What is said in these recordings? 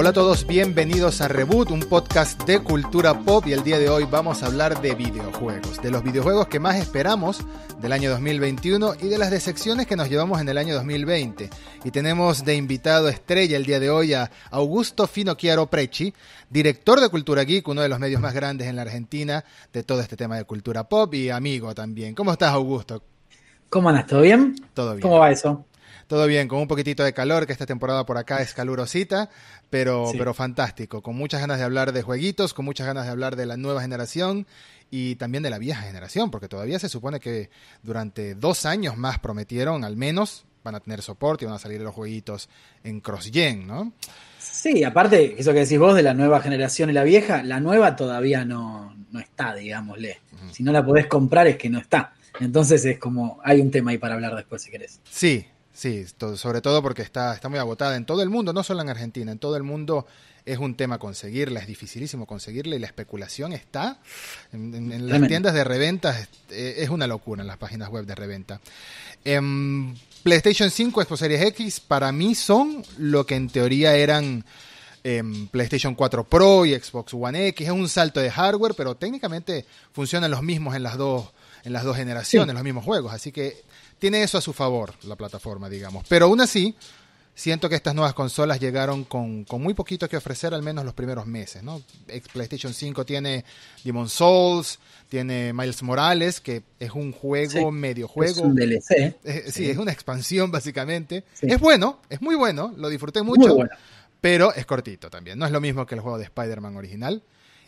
Hola a todos, bienvenidos a Reboot, un podcast de cultura pop y el día de hoy vamos a hablar de videojuegos, de los videojuegos que más esperamos del año 2021 y de las decepciones que nos llevamos en el año 2020. Y tenemos de invitado estrella el día de hoy a Augusto Finocchiaro Preci, director de Cultura Geek, uno de los medios más grandes en la Argentina de todo este tema de cultura pop y amigo también. ¿Cómo estás, Augusto? ¿Cómo andas? ¿Todo bien? Todo bien. ¿Cómo va eso? Todo bien, con un poquitito de calor, que esta temporada por acá es calurosita, pero, pero fantástico, con muchas ganas de hablar de jueguitos, con muchas ganas de hablar de la nueva generación y también de la vieja generación, porque todavía se supone que durante dos años más prometieron, al menos, van a tener soporte y van a salir los jueguitos en cross-gen, ¿no? Sí, aparte, eso que decís vos de la nueva generación y la vieja, la nueva todavía no, no está, digámosle. Si no la podés comprar es que no está. Entonces es como, hay un tema ahí para hablar después si querés. Sí, Sí, sobre todo porque está, está muy agotada en todo el mundo, no solo en Argentina, en todo el mundo es un tema conseguirla, es dificilísimo conseguirla y la especulación está en, las tiendas de reventa, es, una locura en las páginas web de reventa. Em, PlayStation 5, Xbox Series X, para mí son lo que en teoría eran em, PlayStation 4 Pro y Xbox One X, es un salto de hardware, pero técnicamente funcionan los mismos en las dos, en las dos generaciones, los mismos juegos, así que tiene eso a su favor, la plataforma, digamos. Pero aún así, siento que estas nuevas consolas llegaron con, muy poquito que ofrecer, al menos los primeros meses, ¿no? PlayStation 5 tiene Demon Souls, tiene Miles Morales, que es un juego, medio juego. Es un DLC. sí, es una expansión, básicamente. Es bueno, es muy bueno, lo disfruté mucho, pero es cortito también. No es lo mismo que el juego de Spider-Man original.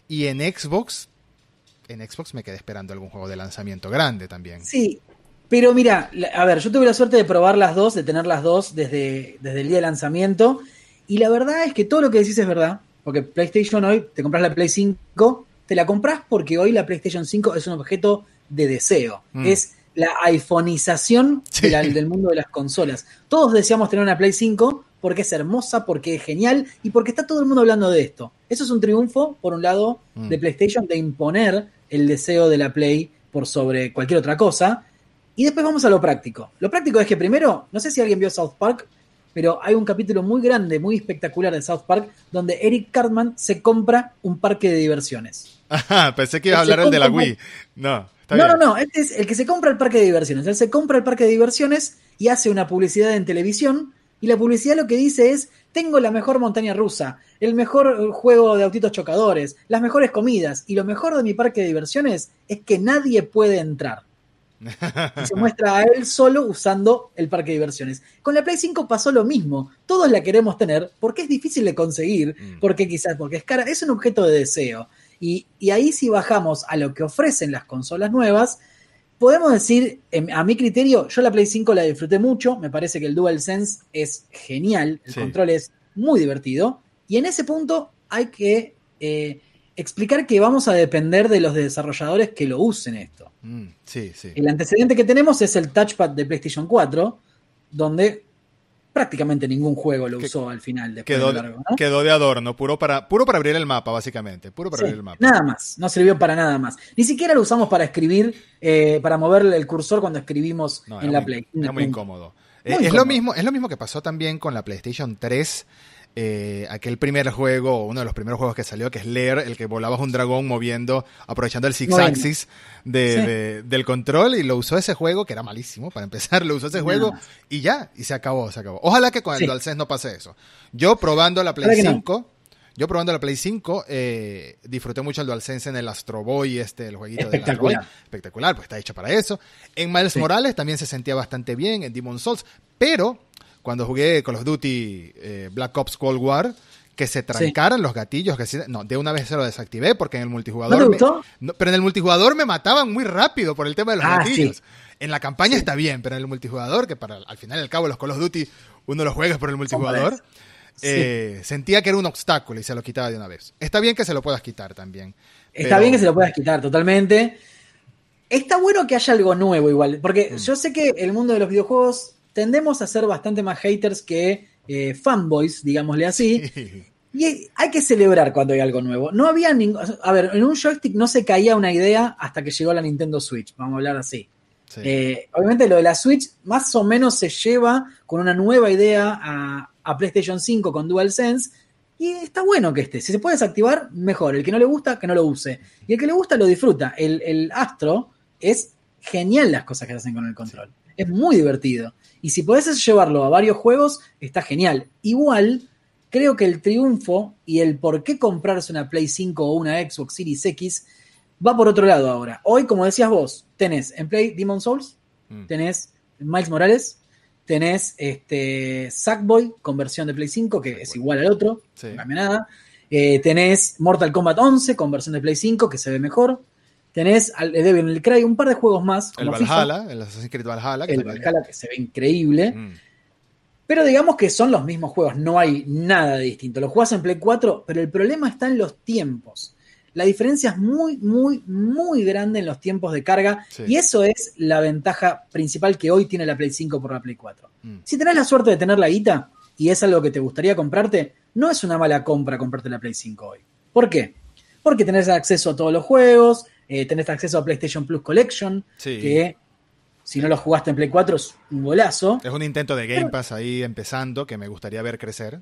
Y en Xbox, en Xbox me quedé esperando algún juego de lanzamiento grande también. Sí, pero mira, a ver, yo tuve la suerte de probar las dos, de tener las dos desde, desde el día de lanzamiento. Y la verdad es que todo lo que decís es verdad. Porque PlayStation hoy, te compras la Play 5, te la compras porque hoy la PlayStation 5 es un objeto de deseo. Mm. Es la iPhoneización del mundo de las consolas. Todos deseamos tener una Play 5 porque es hermosa, porque es genial y porque está todo el mundo hablando de esto. Eso es un triunfo, por un lado, mm. de PlayStation de imponer el deseo de la Play por sobre cualquier otra cosa. Y después vamos a lo práctico. Lo práctico es que primero, no sé si alguien vio South Park, pero hay un capítulo muy grande, muy espectacular de South Park, donde Eric Cartman se compra un parque de diversiones. Ajá, pensé que iba a hablar el de la Wii. No, está no, no, no, este es el que se compra el parque de diversiones. Él se compra el parque de diversiones y hace una publicidad en televisión. Y la publicidad lo que dice es, tengo la mejor montaña rusa, el mejor juego de autitos chocadores, las mejores comidas. Y lo mejor de mi parque de diversiones es que nadie puede entrar. Y se muestra a él solo usando el parque de diversiones. Con la Play 5 pasó lo mismo. Todos la queremos tener porque es difícil de conseguir, mm. porque quizás porque es cara, es un objeto de deseo. Y, ahí si bajamos a lo que ofrecen las consolas nuevas, podemos decir, a mi criterio, yo la Play 5 la disfruté mucho, me parece que el DualSense es genial, el control es muy divertido, y en ese punto hay que eh, explicar que vamos a depender de los desarrolladores que lo usen esto. Mm, sí, sí. El antecedente que tenemos es el touchpad de PlayStation 4, donde prácticamente ningún juego lo usó al final. Quedó, de quedó de adorno, puro para, puro para abrir el mapa, básicamente. Puro para abrir el mapa. Nada más, no sirvió para nada más. Ni siquiera lo usamos para escribir, eh, para mover el cursor cuando escribimos en la Play. Es muy incómodo. Eh, es, Lo mismo, es lo mismo que pasó también con la PlayStation 3 eh, aquel primer juego, uno de los primeros juegos que salió, que es Lair, el que volabas un dragón moviendo, aprovechando el six axis del control, y lo usó ese juego, que era malísimo para empezar, lo usó ese juego, y ya, y se acabó, se acabó. Ojalá que con el DualSense no pase eso. Yo probando la Play 5, yo probando la Play 5, eh, disfruté mucho el DualSense en el Astro Boy, este, el jueguito Espectacular. Espectacular, pues está hecho para eso. En Miles Morales también se sentía bastante bien, en Demon Souls, pero cuando jugué Call of Duty eh, Black Ops Cold War, que se trancaran los gatillos, que no, de una vez se lo desactivé porque en el multijugador... pero en el multijugador me mataban muy rápido por el tema de los ah, gatillos. En la campaña está bien, pero en el multijugador, que para al final y al cabo los Call of Duty uno los juega por el multijugador, eh, sentía que era un obstáculo y se lo quitaba de una vez. Está bien que se lo puedas quitar también. Está bien que se lo puedas quitar, totalmente. Está bueno que haya algo nuevo igual, porque mm. yo sé que el mundo de los videojuegos tendemos a ser bastante más haters que eh, fanboys, digámosle así. Y hay que celebrar cuando hay algo nuevo. No había ningún. A ver, en un joystick no se caía una idea hasta que llegó la Nintendo Switch, vamos a hablar así. Eh, obviamente lo de la Switch más o menos se lleva con una nueva idea a, PlayStation 5 con DualSense. Y está bueno que esté. Si se puede desactivar, mejor. El que no le gusta, que no lo use. Y el que le gusta, lo disfruta. El, el Astro es genial las cosas que hacen con el control. Es muy divertido. Y si podés llevarlo a varios juegos, está genial. Igual, creo que el triunfo y el por qué comprarse una Play 5 o una Xbox Series X va por otro lado ahora. Hoy, como decías vos, tenés en Play Demon Souls, Mm. tenés Miles Morales, tenés este Sackboy con versión de Play 5, que es igual al otro, Sí. no cambia nada. Eh, tenés Mortal Kombat 11 con versión de Play 5, que se ve mejor. Tenés al eh, Devil Cry, un par de juegos más. El FIFA, Valhalla, el Assassin's Creed Valhalla. que el Valhalla, que se ve increíble. Mm. Pero digamos que son los mismos juegos, no hay nada de distinto. Los jugás en Play 4, pero el problema está en los tiempos. La diferencia es muy, muy, muy grande en los tiempos de carga Sí. y eso es la ventaja principal que hoy tiene la Play 5 por la Play 4. Mm. Si tenés la suerte de tener la guita y es algo que te gustaría comprarte, no es una mala compra comprarte la Play 5 hoy. ¿Por qué? Porque tenés acceso a todos los juegos, eh, tenés acceso a PlayStation Plus Collection, Sí. que si no lo jugaste en Play 4 es un golazo. Es un intento de Game Pass ahí empezando que me gustaría ver crecer.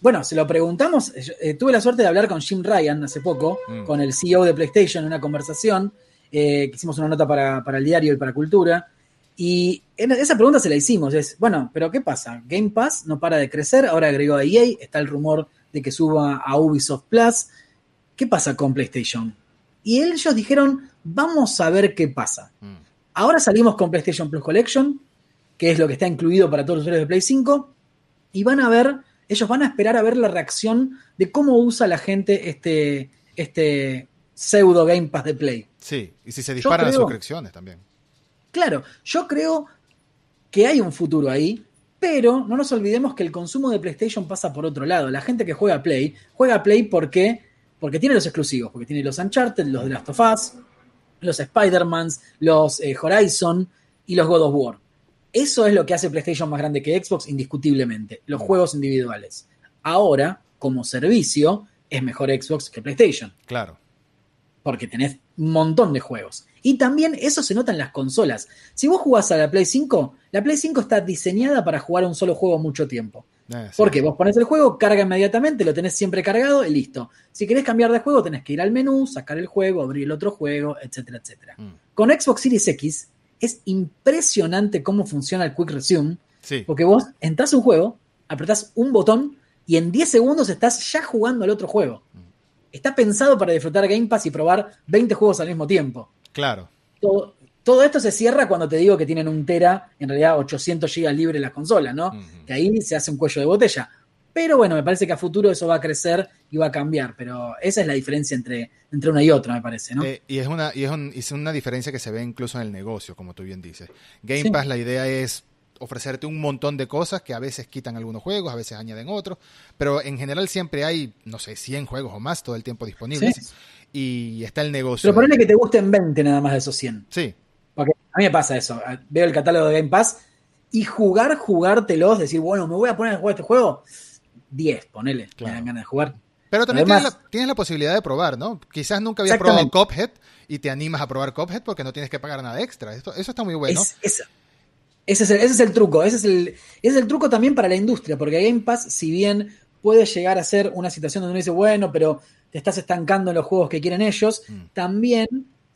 Bueno, se lo preguntamos. yo, eh, tuve la suerte de hablar con Jim Ryan hace poco, Mm. con el CEO de PlayStation, en una conversación. eh, que hicimos una nota para, para el diario y para Cultura. Y en- esa pregunta se la hicimos. Es, bueno, pero ¿qué pasa? Game Pass no para de crecer. Ahora agregó a EA. Está el rumor de que suba a Ubisoft Plus. ¿Qué pasa con PlayStation? Y ellos dijeron, vamos a ver qué pasa. Mm. Ahora salimos con PlayStation Plus Collection, que es lo que está incluido para todos los usuarios de Play 5, y van a ver, ellos van a esperar a ver la reacción de cómo usa la gente este, este pseudo Game Pass de Play. Sí, y si se disparan las creo- suscripciones también. Claro, yo creo que hay un futuro ahí, pero no nos olvidemos que el consumo de PlayStation pasa por otro lado. La gente que juega Play, juega Play porque, porque tiene los exclusivos, porque tiene los Uncharted, los de Last of Us, los Spider-Mans, los eh, Horizon y los God of War. Eso es lo que hace PlayStation más grande que Xbox, indiscutiblemente, los juegos individuales. Ahora, como servicio, es mejor Xbox que PlayStation Claro. porque tenés un montón de juegos. Y también eso se nota en las consolas. Si vos jugás a la Play 5, la Play 5 está diseñada para jugar a un solo juego mucho tiempo. Sí. Porque vos pones el juego, carga inmediatamente, lo tenés siempre cargado y listo. Si querés cambiar de juego, tenés que ir al menú, sacar el juego, abrir el otro juego, etcétera, etcétera. Mm. Con Xbox Series X es impresionante cómo funciona el Quick Resume, Sí. porque vos entras a un juego, apretás un botón y en 10 segundos estás ya jugando al otro juego. Está pensado para disfrutar Game Pass y probar 20 juegos al mismo tiempo. Claro. Todo, todo esto se cierra cuando te digo que tienen un tera, en realidad 800 GB libres las consolas, ¿no? Que ahí se hace un cuello de botella. Pero bueno, me parece que a futuro eso va a crecer y va a cambiar. Pero esa es la diferencia entre, entre una y otra, me parece, ¿no? Eh, y es una, y es, un- es una diferencia que se ve incluso en el negocio, como tú bien dices. Game Sí. Pass, la idea es ofrecerte un montón de cosas que a veces quitan algunos juegos, a veces añaden otros, pero en general siempre hay, no sé, 100 juegos o más todo el tiempo disponibles. Sí. Y está el negocio. Pero ponele que te gusten 20 nada más de esos 100. Sí, Porque a mí me pasa eso. Veo el catálogo de Game Pass y jugar, jugártelos, decir, bueno, me voy a poner a jugar este juego. 10, ponele. Claro. Me dan ganas de jugar. pero también Además- tienes, la, tienes la posibilidad de probar, ¿no? Quizás nunca habías probado. Cuphead y te animas a probar Cuphead porque no tienes que pagar nada extra. Esto, eso está muy bueno. Es- es- ese, es el, ese es el truco. Ese es el, ese es el truco también para la industria. Porque Game Pass, si bien puede llegar a ser una situación donde uno dice, bueno, pero te estás estancando en los juegos que quieren ellos, Mm. también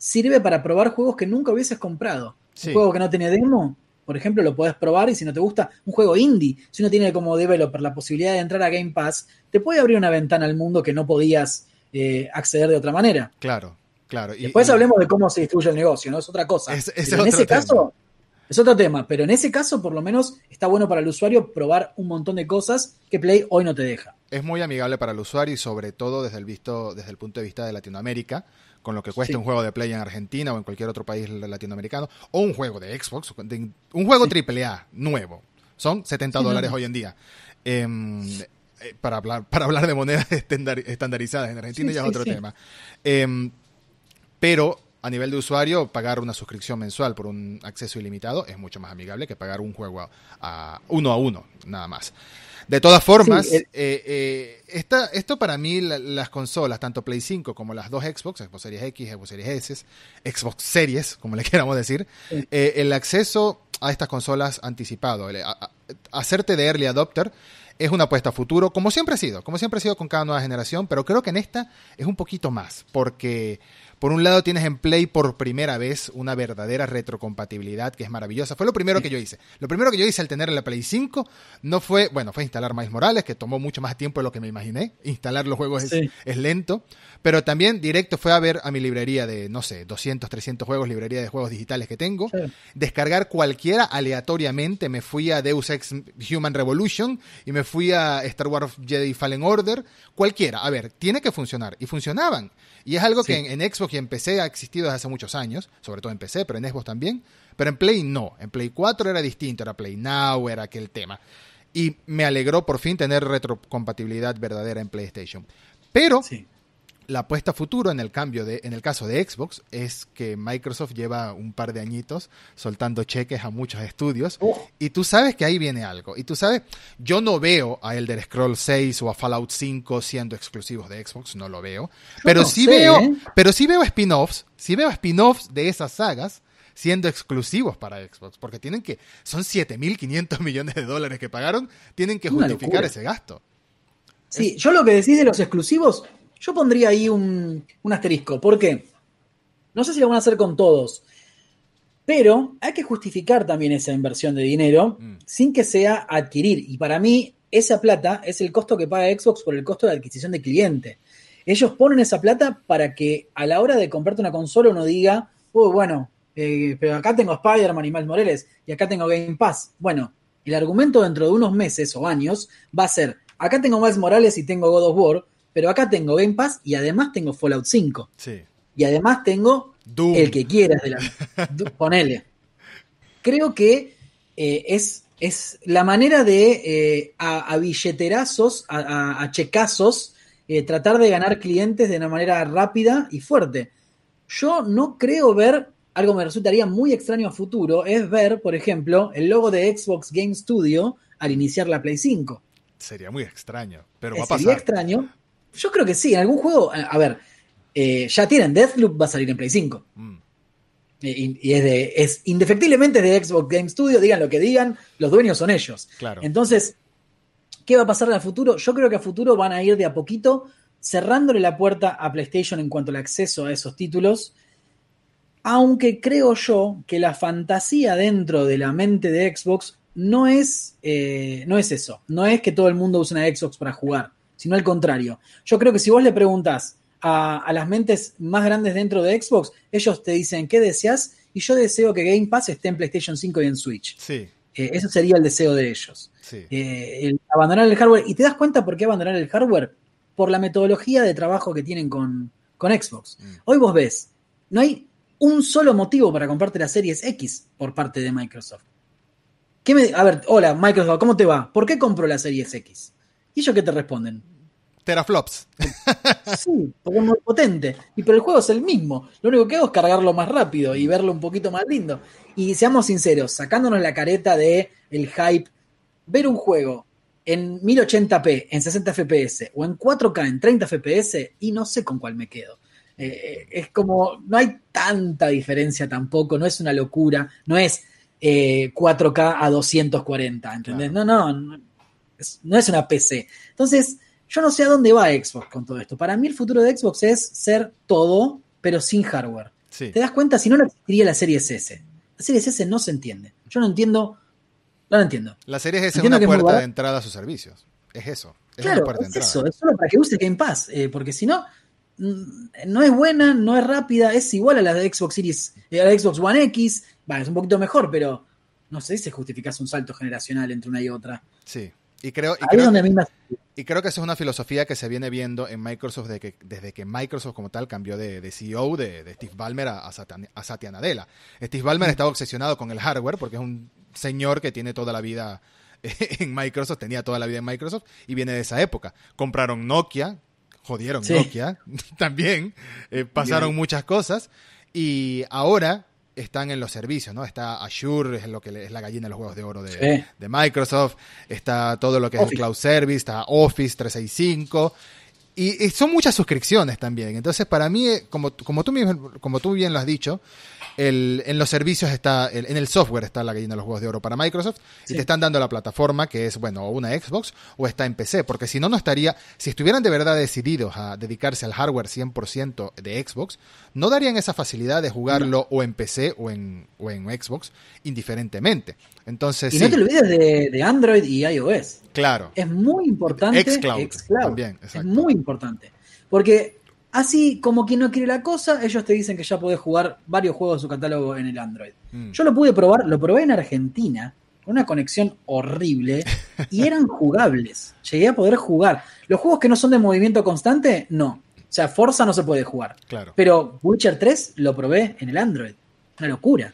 sirve para probar juegos que nunca hubieses comprado. Sí. Un juego que no tiene demo, por ejemplo, lo podés probar y si no te gusta, un juego indie, si uno tiene como developer la posibilidad de entrar a Game Pass, te puede abrir una ventana al mundo que no podías eh, acceder de otra manera. Claro, claro. Y- Después y- hablemos de cómo se distribuye el negocio, ¿no? Es otra cosa. Es- en ese tema. caso, es otro tema, pero en ese caso, por lo menos, está bueno para el usuario probar un montón de cosas que Play hoy no te deja. es muy amigable para el usuario y sobre todo desde el visto desde el punto de vista de Latinoamérica con lo que cuesta Sí. un juego de Play en Argentina o en cualquier otro país latinoamericano o un juego de Xbox de- un juego triple A nuevo son 70 Sí, no, dólares hoy en día Em, eh, para hablar para hablar de monedas estandar- estandarizadas en Argentina Sí, ya es sí, otro sí. tema Em, pero a nivel de usuario, pagar una suscripción mensual por un acceso ilimitado es mucho más amigable que pagar un juego a, a- uno a uno, nada más. De todas formas, Sí, el- eh, eh, esta- esto para mí, la- las consolas, tanto Play 5 como las dos Xbox, Xbox Series X, Xbox Series S, Xbox Series, como le queramos decir, Sí. eh, el acceso a estas consolas anticipado, el- a- a- hacerte de early adopter, es una apuesta a futuro, como siempre ha sido, como siempre ha sido con cada nueva generación, pero creo que en esta es un poquito más, porque por un lado tienes en Play por primera vez una verdadera retrocompatibilidad que es maravillosa. Fue lo primero que yo hice. Lo primero que yo hice al tener la Play 5 no fue, bueno, fue instalar Miles Morales, que tomó mucho más tiempo de lo que me imaginé. Instalar los juegos es, es, lento. Pero también directo fue a ver a mi librería de, no sé, 200, 300 juegos, librería de juegos digitales que tengo. Descargar cualquiera aleatoriamente. Me fui a Deus Ex Human Revolution y me fui a Star Wars Jedi Fallen Order. Cualquiera. A ver, tiene que funcionar. Y funcionaban. Y es algo que en, en, Xbox y en PC ha existido desde hace muchos años, sobre todo en PC, pero en Xbox también. Pero en Play no. En Play 4 era distinto, era Play Now, era aquel tema. Y me alegró por fin tener retrocompatibilidad verdadera en PlayStation. Pero sí la apuesta futuro en el cambio de, en el caso de Xbox es que Microsoft lleva un par de añitos soltando cheques a muchos estudios oh. y tú sabes que ahí viene algo y tú sabes, yo no veo a Elder Scrolls 6 o a Fallout 5 siendo exclusivos de Xbox, no lo veo, pero no sí sé, veo, ¿eh? pero sí veo spin-offs, sí veo spin-offs de esas sagas siendo exclusivos para Xbox, porque tienen que, son 7.500 millones de dólares que pagaron, tienen que Una justificar locura. ese gasto. Sí, yo lo que decís de los exclusivos, yo pondría ahí un, un asterisco. ¿Por qué? No sé si lo van a hacer con todos, pero hay que justificar también esa inversión de dinero Mm. sin que sea adquirir. Y para mí, esa plata es el costo que paga Xbox por el costo de adquisición de cliente. Ellos ponen esa plata para que a la hora de comprarte una consola uno diga, oh, bueno, eh, pero acá tengo Spider-Man y Miles Morales y acá tengo Game Pass. Bueno, el argumento dentro de unos meses o años va a ser, acá tengo Miles Morales y tengo God of War, pero acá tengo Game Pass y además tengo Fallout 5. Sí. Y además tengo Doom. el que quieras de la ponele. Creo que eh, es, es la manera de eh, a, a billeterazos, a, a- a checazos, eh, tratar de ganar clientes de una manera rápida y fuerte. Yo no creo ver, algo me resultaría muy extraño a futuro, es ver, por ejemplo, el logo de Xbox Game Studio al iniciar la Play 5. Sería muy extraño, pero va a Sería pasar. extraño. Yo creo que sí, en algún juego, a, ver, eh, ya tienen Deathloop, va a salir en Play 5. Mm. Y, y es, de, es indefectiblemente de Xbox Game Studio, digan lo que digan, los dueños son ellos. Claro. Entonces, ¿qué va a pasar a futuro? Yo creo que a futuro van a ir de a poquito cerrándole la puerta a PlayStation en cuanto al acceso a esos títulos. Aunque creo yo que la fantasía dentro de la mente de Xbox no es, eh, no es eso. No es que todo el mundo use una Xbox para jugar, sino al contrario. Yo creo que si vos le preguntas a, a las mentes más grandes dentro de Xbox, ellos te dicen qué deseas y yo deseo que Game Pass esté en PlayStation 5 y en Switch. Sí, Eh, eso sería el deseo de ellos. sí. Eh, el abandonar el hardware. ¿Y te das cuenta por qué abandonar el hardware? Por la metodología de trabajo que tienen con, con Xbox. Mm. Hoy vos ves, no hay un solo motivo para comprarte la Series X por parte de Microsoft. ¿Qué me- a ver, hola Microsoft, ¿cómo te va? ¿Por qué compro la Series X? ¿Y ellos qué te responden? Teraflops. Sí, porque es muy potente. Y pero el juego es el mismo. Lo único que hago es cargarlo más rápido y verlo un poquito más lindo. Y seamos sinceros, sacándonos la careta de el hype, ver un juego en 1080p, en 60 FPS o en 4K en 30 FPS y no sé con cuál me quedo. Eh, es como, no hay tanta diferencia tampoco, no es una locura, no es eh, 4K a 240, ¿entendés? Claro. No, no, no es, no es una PC. Entonces, yo no sé a dónde va Xbox con todo esto. Para mí el futuro de Xbox es ser todo, pero sin hardware. Sí. ¿Te das cuenta? Si no, no existiría la Series S. La Series S no se entiende. Yo no entiendo, no lo entiendo. La serie Entiendo una que es muy puerta de entrada a sus servicios. Es eso. Es una Claro, puerta de es entrada. eso, es solo para que uses Game Pass, eh, porque si no, mm, no es buena, no es rápida, es igual a la de Xbox Series, eh, a la de Xbox One X, va, es un poquito mejor, pero no sé si justificas un salto generacional entre una y otra. Sí. Y creo, y creo, y que esa es una filosofía que se viene viendo en Microsoft desde que, desde que Microsoft como tal cambió de, de CEO de, de Steve Ballmer a, a Satya, a Satya Nadella. Steve Ballmer estaba obsesionado con el hardware porque es un señor que tiene toda la vida en Microsoft, tenía toda la vida en Microsoft y viene de esa época. Compraron Nokia, jodieron Sí. Nokia también, eh, pasaron Bien. muchas cosas y ahora están en los servicios, ¿no? Está Azure, es lo que es la gallina de los juegos de oro de, Sí. de Microsoft, está todo lo que es el. Cloud Service, está Office 365 y, y son muchas suscripciones también. Entonces, para mí, eh, como, como, tú, mismo- como tú bien lo has dicho, en los servicios está, en el software está la gallina de los juegos de oro para Microsoft y te están dando la plataforma que es, bueno, una Xbox o está en PC, porque si no, no estaría, si estuvieran de verdad decididos a dedicarse al hardware 100% de Xbox, no darían esa facilidad de jugarlo o en PC o en, o en Xbox indiferentemente. Entonces, y no te olvides de, Android y iOS. Claro. Es muy importante. Xcloud. También, Es muy importante. Porque Así como quien no quiere la cosa, ellos te dicen que ya podés jugar varios juegos de su catálogo en el Android. Mm. Yo lo pude probar, lo probé en Argentina, con una conexión horrible, y eran jugables. Llegué a poder jugar. Los juegos que no son de movimiento constante, no. O sea, Forza no se puede jugar. Claro. Pero Witcher 3 lo probé en el Android. Una locura.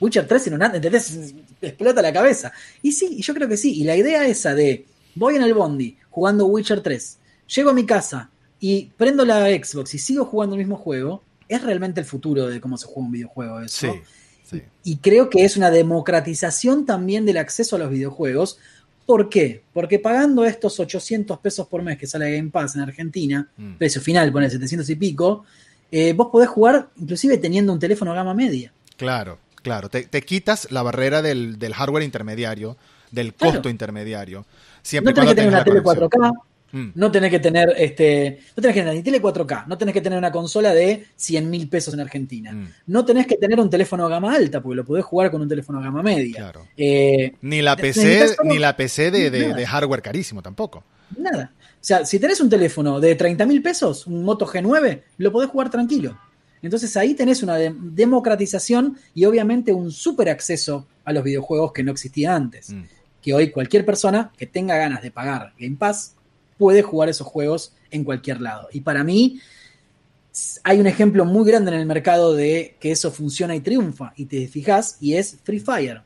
Witcher 3 en un Android, ¿entendés? Explota la cabeza. Y sí, yo creo que sí. Y la idea esa de, voy en el Bondi jugando Witcher 3, llego a mi casa, y prendo la Xbox y sigo jugando el mismo juego, es realmente el futuro de cómo se juega un videojuego eso. Sí, Y creo que es una democratización también del acceso a los videojuegos. ¿Por qué? Porque pagando estos 800 pesos por mes que sale Game Pass en Argentina, mm. precio final, pone 700 y pico, eh, vos podés jugar inclusive teniendo un teléfono gama media. Claro, claro. Te, quitas la barrera del, hardware intermediario, del costo intermediario. Siempre no tenés que tener una tele 4K, Mm. No tenés que tener, este, no tenés que tener ni tele 4K, no tenés que tener una consola de 100 mil pesos en Argentina. Mm. No tenés que tener un teléfono gama alta, porque lo podés jugar con un teléfono gama media. Eh, ni la PC, ni la PC de, hardware carísimo tampoco. Nada. O sea, si tenés un teléfono de 30 mil pesos, un Moto G9, lo podés jugar tranquilo. Entonces ahí tenés una democratización y obviamente un súper acceso a los videojuegos que no existía antes. Mm. Que hoy cualquier persona que tenga ganas de pagar Game Pass puede jugar esos juegos en cualquier lado. Y para mí hay un ejemplo muy grande en el mercado de que eso funciona y triunfa, y te fijas, y es Free Fire.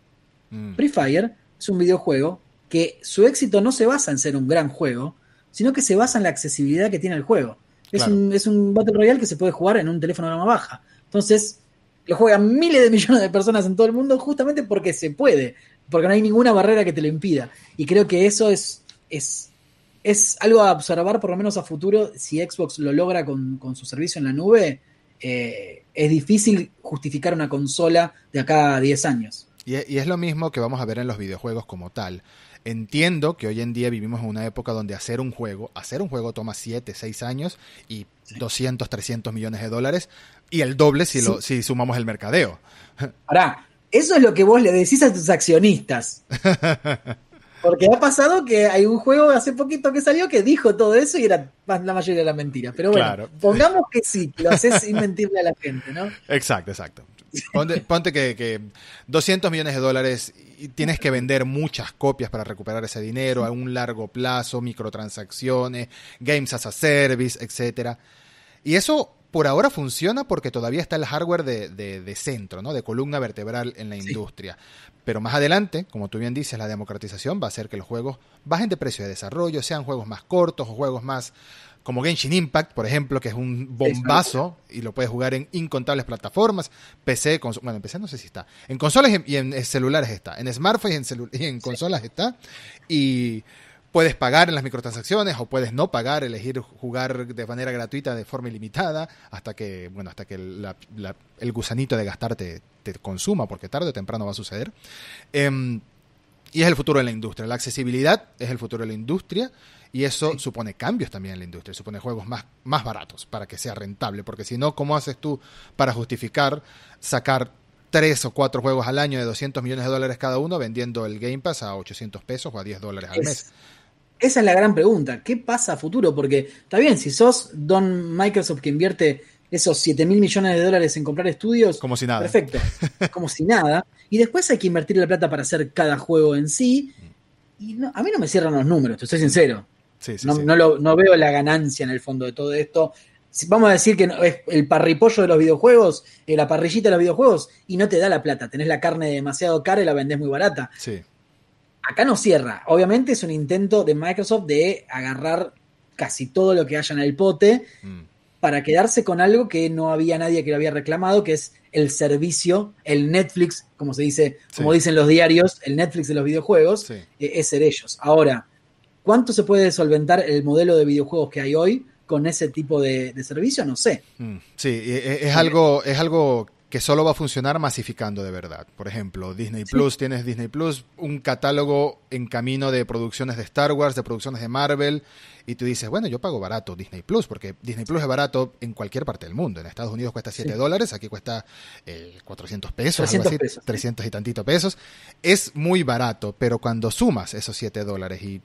Mm. Free Fire es un videojuego que su éxito no se basa en ser un gran juego, sino que se basa en la accesibilidad que tiene el juego. Es, un, es un Battle Royale que se puede jugar en un teléfono de gama baja. Entonces, lo juegan miles de millones de personas en todo el mundo justamente porque se puede, porque no hay ninguna barrera que te lo impida. Y creo que eso es, es es algo a observar por lo menos a futuro, si Xbox lo logra con, su servicio en la nube, eh, es difícil justificar una consola de acá a 10 años. Y, es lo mismo que vamos a ver en los videojuegos como tal. Entiendo que hoy en día vivimos en una época donde hacer un juego, hacer un juego toma 7, 6 años y 200, 300 millones de dólares y el doble si, lo, si sumamos el mercadeo. Ahora, eso es lo que vos le decís a tus accionistas. Porque ha pasado que hay un juego hace poquito que salió que dijo todo eso y era la mayoría de la mentira. Pero bueno, pongamos que sí, lo haces sin mentirle a la gente, ¿no? Exacto, exacto. Ponte, que, que, 200 millones de dólares y tienes que vender muchas copias para recuperar ese dinero a un largo plazo, microtransacciones, games as a service, etcétera. Y eso por ahora funciona porque todavía está el hardware de, de, centro, ¿no? de columna vertebral en la industria. Pero más adelante, como tú bien dices, la democratización va a hacer que los juegos bajen de precio de desarrollo, sean juegos más cortos o juegos más como Genshin Impact, por ejemplo, que es un bombazo y lo puedes jugar en incontables plataformas, PC, bueno, en PC no sé si está, en consolas y en, celulares está, en smartphones y en, y en consolas está, y puedes pagar en las microtransacciones o puedes no pagar, elegir jugar de manera gratuita de forma ilimitada hasta que, bueno, hasta que el gusanito de gastarte te, consuma, porque tarde o temprano va a suceder. Em, y es el futuro de la industria. La accesibilidad es el futuro de la industria y eso supone cambios también en la industria, supone juegos más, más baratos para que sea rentable, porque si no, ¿cómo haces tú para justificar sacar tres o cuatro juegos al año de 200 millones de dólares cada uno vendiendo el Game Pass a 800 pesos o a 10 dólares al mes? Esa es la gran pregunta. ¿Qué pasa a futuro? Porque está bien, si sos Don Microsoft que invierte esos 7 mil millones de dólares en comprar estudios. Como si nada. Perfecto. Como si nada. Y después hay que invertir la plata para hacer cada juego en sí. Y a mí no me cierran los números, te soy sincero. No, veo la ganancia en el fondo de todo esto. Vamos a decir que es el parripollo de los videojuegos, eh, la parrillita de los videojuegos, y no te da la plata. Tenés la carne demasiado cara y la vendés muy barata. Sí acá no cierra. Obviamente es un intento de Microsoft de agarrar casi todo lo que haya en el pote mm. para quedarse con algo que no había nadie que lo había reclamado, que es el servicio, el Netflix, como se dice, como dicen los diarios, el Netflix de los videojuegos, eh, es ser ellos. Ahora, ¿cuánto se puede solventar el modelo de videojuegos que hay hoy con ese tipo de, servicio? No sé. Mm. Sí, es, algo, es algo que solo va a funcionar masificando de verdad. Por ejemplo, Disney Plus, tienes Disney Plus, un catálogo en camino de producciones de Star Wars, de producciones de Marvel, y tú dices, bueno, yo pago barato Disney Plus, porque Disney Plus es barato en cualquier parte del mundo. En Estados Unidos cuesta 7 dólares, aquí cuesta 400 eh, pesos, 300 y tantito pesos. Es muy barato, pero cuando sumas esos 7 dólares y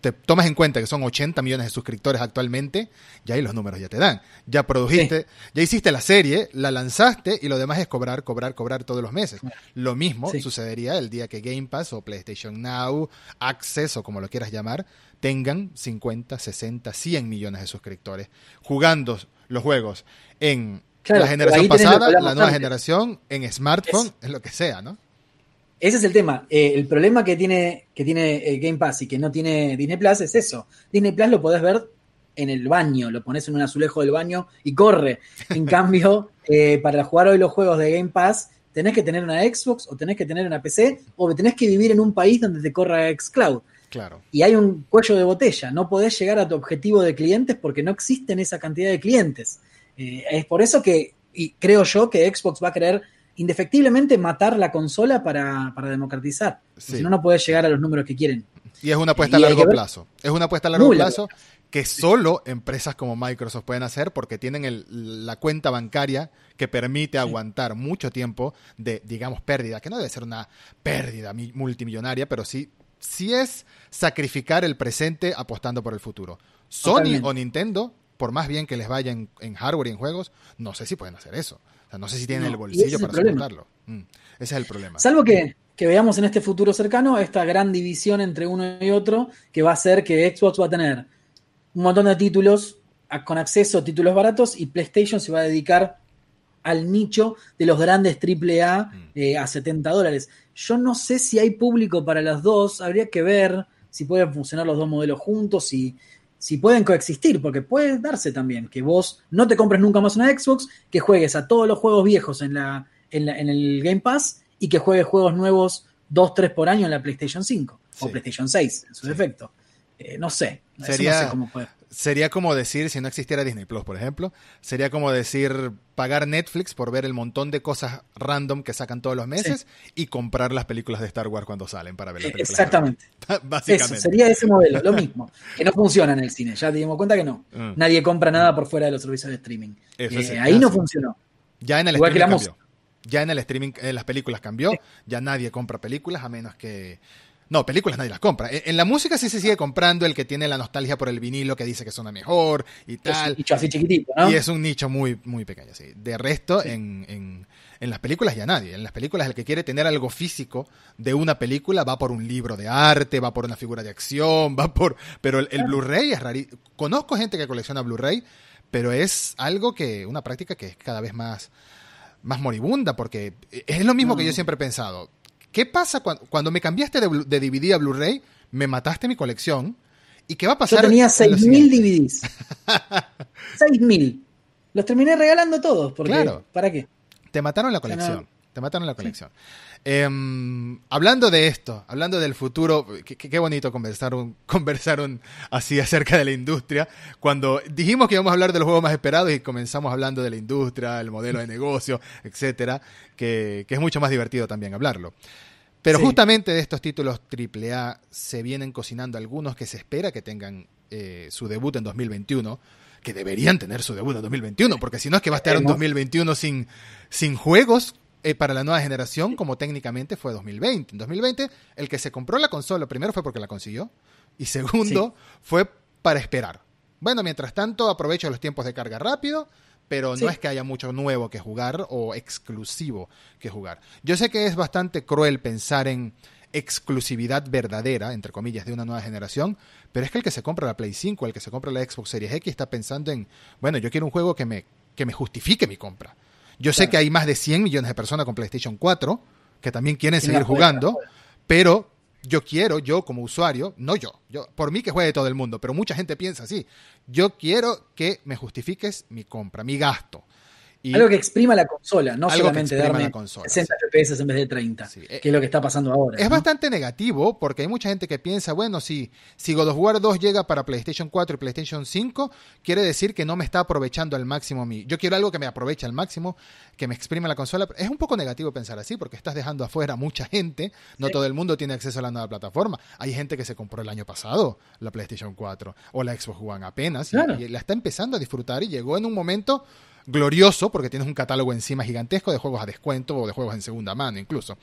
te tomas en cuenta que son 80 millones de suscriptores actualmente, ya ahí los números ya te dan. Ya produjiste, ya hiciste la serie, la lanzaste y lo demás es cobrar, cobrar, cobrar todos los meses. Lo mismo sucedería el día que Game Pass o PlayStation Now, Access o como lo quieras llamar, tengan 50, 60, 100 millones de suscriptores jugando los juegos en la generación pasada, la nueva generación, en smartphone, en lo que sea, ¿no? Ese es el tema. Eh, el problema que tiene, que tiene eh, Game Pass y que no tiene Disney Plus es eso. Disney Plus lo podés ver en el baño, lo pones en un azulejo del baño y corre. En cambio, eh, para jugar hoy los juegos de Game Pass, tenés que tener una Xbox o tenés que tener una PC o tenés que vivir en un país donde te corra Xcloud. Claro. Y hay un cuello de botella. No podés llegar a tu objetivo de clientes porque no existen esa cantidad de clientes. es por eso que, y creo yo que Xbox va a querer indefectiblemente matar la consola para, democratizar. Si no, no puedes llegar a los números que quieren. Y es una apuesta a largo plazo. Es una apuesta a largo plazo que solo empresas como Microsoft pueden hacer porque tienen la cuenta bancaria que permite aguantar mucho tiempo de, digamos, pérdida, que no debe ser una pérdida multimillonaria, pero sí, sí es sacrificar el presente apostando por el futuro. Sony o Nintendo, por más bien que les vaya en hardware y en juegos, no sé si pueden hacer eso no sé si tienen el bolsillo para soportarlo. Mm, ese es el problema. Salvo que, veamos en este futuro cercano esta gran división entre uno y otro, que va a ser que Xbox va a tener un montón de títulos con acceso a títulos baratos y PlayStation se va a dedicar al nicho de los grandes AAA mm. eh, a 70 dólares. Yo no sé si hay público para las dos, habría que ver si pueden funcionar los dos modelos juntos, y si pueden coexistir, porque puede darse también que vos no te compres nunca más una Xbox, que juegues a todos los juegos viejos en, la, en, el Game Pass y que juegues juegos nuevos 2, 3 por año en la PlayStation 5 o PlayStation 6, en su defecto. Eh, no sé, Sería, no sé cómo puede sería como decir, si no existiera Disney Plus, por ejemplo, sería como decir pagar Netflix por ver el montón de cosas random que sacan todos los meses y comprar las películas de Star Wars cuando salen para ver las películas. Exactamente. Básicamente. Eso, sería ese modelo, lo mismo. Que no funciona en el cine, ya te dimos cuenta que no. Mm. Nadie compra nada por fuera de los servicios de streaming. Eh, ahí no funcionó. Ya en el streaming cambió. Ya en el streaming, en las películas cambió. Ya nadie compra películas a menos que no, películas nadie las compra. En, la música sí se sigue comprando el que tiene la nostalgia por el vinilo que dice que suena mejor y tal. Es un nicho así chiquitito, ¿no? Y es un nicho muy, muy pequeño, sí. De resto, en, en, en, las películas ya nadie. En las películas el que quiere tener algo físico de una película va por un libro de arte, va por una figura de acción, va por... Pero el, Blu-ray es rarísimo. Conozco gente que colecciona Blu-ray, pero es algo que, una práctica que es cada vez más más moribunda, porque es lo mismo que yo siempre he pensado. ¿Qué pasa cuando, me cambiaste de, DVD a Blu-ray? Me mataste mi colección. ¿Y qué va a pasar? Yo tenía 6.000 DVDs. 6.000. Los terminé regalando todos. Porque, claro. ¿Para qué? Te mataron la colección. Te mataron la colección. Em, hablando de esto, hablando del futuro, qué, bonito conversar, un, conversar un, así acerca de la industria. Cuando dijimos que íbamos a hablar de los juegos más esperados y comenzamos hablando de la industria, el modelo de negocio, etcétera, que, que es mucho más divertido también hablarlo. Pero justamente de estos títulos AAA se vienen cocinando algunos que se espera que tengan eh, su debut en 2021, que deberían tener su debut en 2021, porque si no es que va a estar en 2021 sin, sin juegos eh, para la nueva generación, como técnicamente fue 2020. En 2020, el que se compró la consola, primero fue porque la consiguió, y segundo, fue para esperar. Bueno, mientras tanto, aprovecho los tiempos de carga rápido pero no es que haya mucho nuevo que jugar o exclusivo que jugar. Yo sé que es bastante cruel pensar en exclusividad verdadera, entre comillas, de una nueva generación, pero es que el que se compra la Play 5, el que se compra la Xbox Series X está pensando en, bueno, yo quiero un juego que me, que me justifique mi compra. Yo sé que hay más de 100 millones de personas con PlayStation 4 que también quieren seguir jugando, pero yo quiero, yo como usuario, no yo, yo, por mí que juegue todo el mundo, pero mucha gente piensa así, yo quiero que me justifiques mi compra, mi gasto. Algo que exprima la consola, no solamente darme 60 FPS en vez de 30, que es lo que está pasando ahora. Es bastante negativo porque hay mucha gente que piensa, bueno, si, si God of War 2 llega para PlayStation 4 y PlayStation 5, quiere decir que no me está aprovechando al máximo mi. Yo quiero algo que me aproveche al máximo, que me exprime la consola. Es un poco negativo pensar así porque estás dejando afuera a mucha gente. No todo el mundo tiene acceso a la nueva plataforma. Hay gente que se compró el año pasado la PlayStation 4 o la Xbox One apenas y la está empezando a disfrutar y llegó en un momento glorioso, porque tienes un catálogo encima gigantesco de juegos a descuento o de juegos en segunda mano incluso.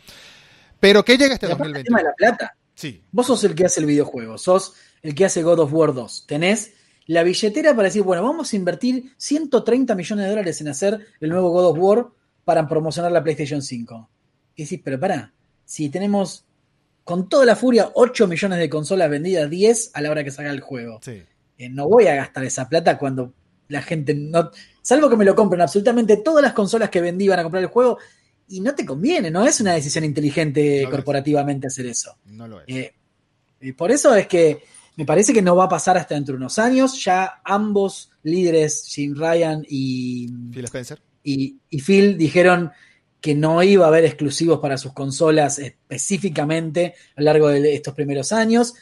Pero ¿qué llega este 2020? El tema de la plata. Sí. Vos sos el que hace el videojuego, sos el que hace God of War 2. Tenés la billetera para decir, bueno, vamos a invertir 130 millones de dólares en hacer el nuevo God of War para promocionar la PlayStation 5. Y decís, pero pará, si tenemos con toda la furia 8 millones de consolas vendidas, 10 a la hora que salga el juego. Eh, no voy a gastar esa plata cuando la gente no. Salvo que me lo compren absolutamente todas las consolas que vendí van a comprar el juego. Y no te conviene, no es una decisión inteligente corporativamente hacer eso. No lo es. Eh, y por eso es que me parece que no va a pasar hasta dentro de unos años. Ya ambos líderes, Jim Ryan y Phil Spencer. Y, y Phil dijeron que no iba a haber exclusivos para sus consolas específicamente a lo largo de estos primeros años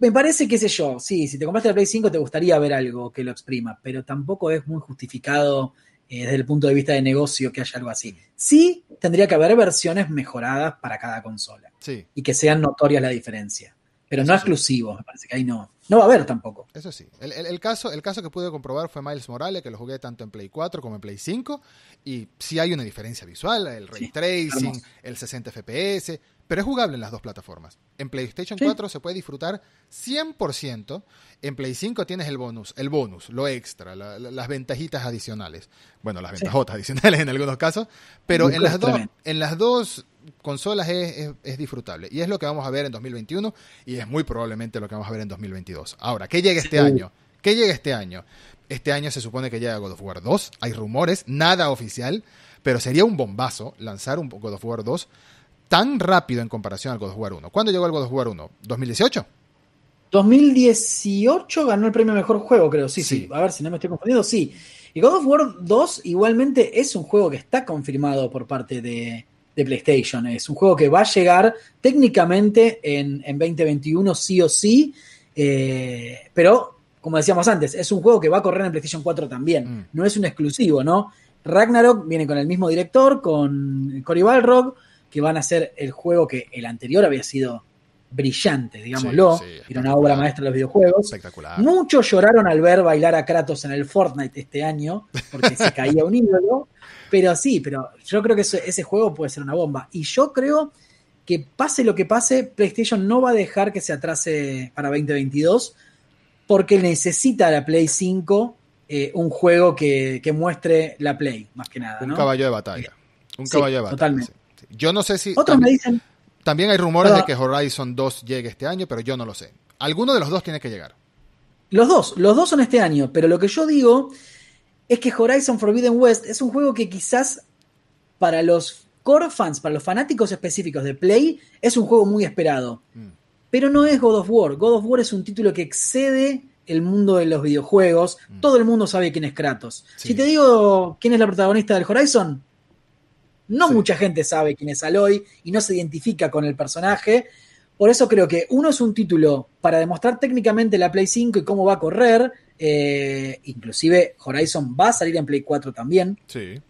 me parece, qué sé yo, sí, si te compraste la Play 5 te gustaría ver algo que lo exprima, pero tampoco es muy justificado eh, desde el punto de vista de negocio que haya algo así. Sí, tendría que haber versiones mejoradas para cada consola. Sí. Y que sean notorias la diferencia. Pero no exclusivos, me parece que ahí no. No va a haber tampoco. Eso sí. El, caso, el caso que pude comprobar fue Miles Morales, que lo jugué tanto en Play 4 como en Play 5. Y sí hay una diferencia visual, el ray tracing, el 60 FPS pero es jugable en las dos plataformas. En PlayStation 4 se puede disfrutar 100%, en Play 5 tienes el bonus, el bonus, lo extra, las ventajitas adicionales. Bueno, las ventajotas adicionales en algunos casos, pero en las, dos, en las dos consolas es, disfrutable. Y es lo que vamos a ver en 2021 y es muy probablemente lo que vamos a ver en 2022. Ahora, ¿qué llega este año? ¿Qué llega este año? Este año se supone que llega God of War 2, hay rumores, nada oficial, pero sería un bombazo lanzar un God of War 2 tan rápido en comparación al God of War 1. ¿Cuándo llegó el God of War 1? ¿2018? 2018 ganó el premio Mejor Juego, creo. Sí, sí, A ver si no me estoy confundiendo. Sí. Y God of War 2 igualmente es un juego que está confirmado por parte de, PlayStation. Es un juego que va a llegar técnicamente en, 2021 sí o sí. Eh, pero, como decíamos antes, es un juego que va a correr en PlayStation 4 también. Mm. No es un exclusivo, ¿no? Ragnarok viene con el mismo director, con Cory Balrog que van a ser el juego que el anterior había sido brillante, digámoslo, era una obra maestra de los videojuegos. Espectacular. Muchos lloraron al ver bailar a Kratos en el Fortnite este año, porque se caía un ídolo, pero sí, pero yo creo que ese, juego puede ser una bomba. Y yo creo que pase lo que pase, PlayStation no va a dejar que se atrase para 2022, porque necesita la Play 5 eh, un juego que, muestre la Play, más que nada. Un caballo de batalla. Un caballo de batalla. Totalmente. Yo no sé si. Otros me dicen. También hay rumores de que Horizon 2 llegue este año, pero yo no lo sé. Alguno de los dos tiene que llegar. Los dos, los dos son este año, pero lo que yo digo es que Horizon Forbidden West es un juego que quizás para los core fans, para los fanáticos específicos de Play, es un juego muy esperado. Mm. Pero no es God of War. God of War es un título que excede el mundo de los videojuegos. Mm. Todo el mundo sabe quién es Kratos. Si te digo quién es la protagonista del Horizon, no mucha gente sabe quién es Aloy y no se identifica con el personaje. Por eso creo que uno es un título para demostrar técnicamente la Play 5 y cómo va a correr. Eh, inclusive Horizon va a salir en Play 4 también. Sí.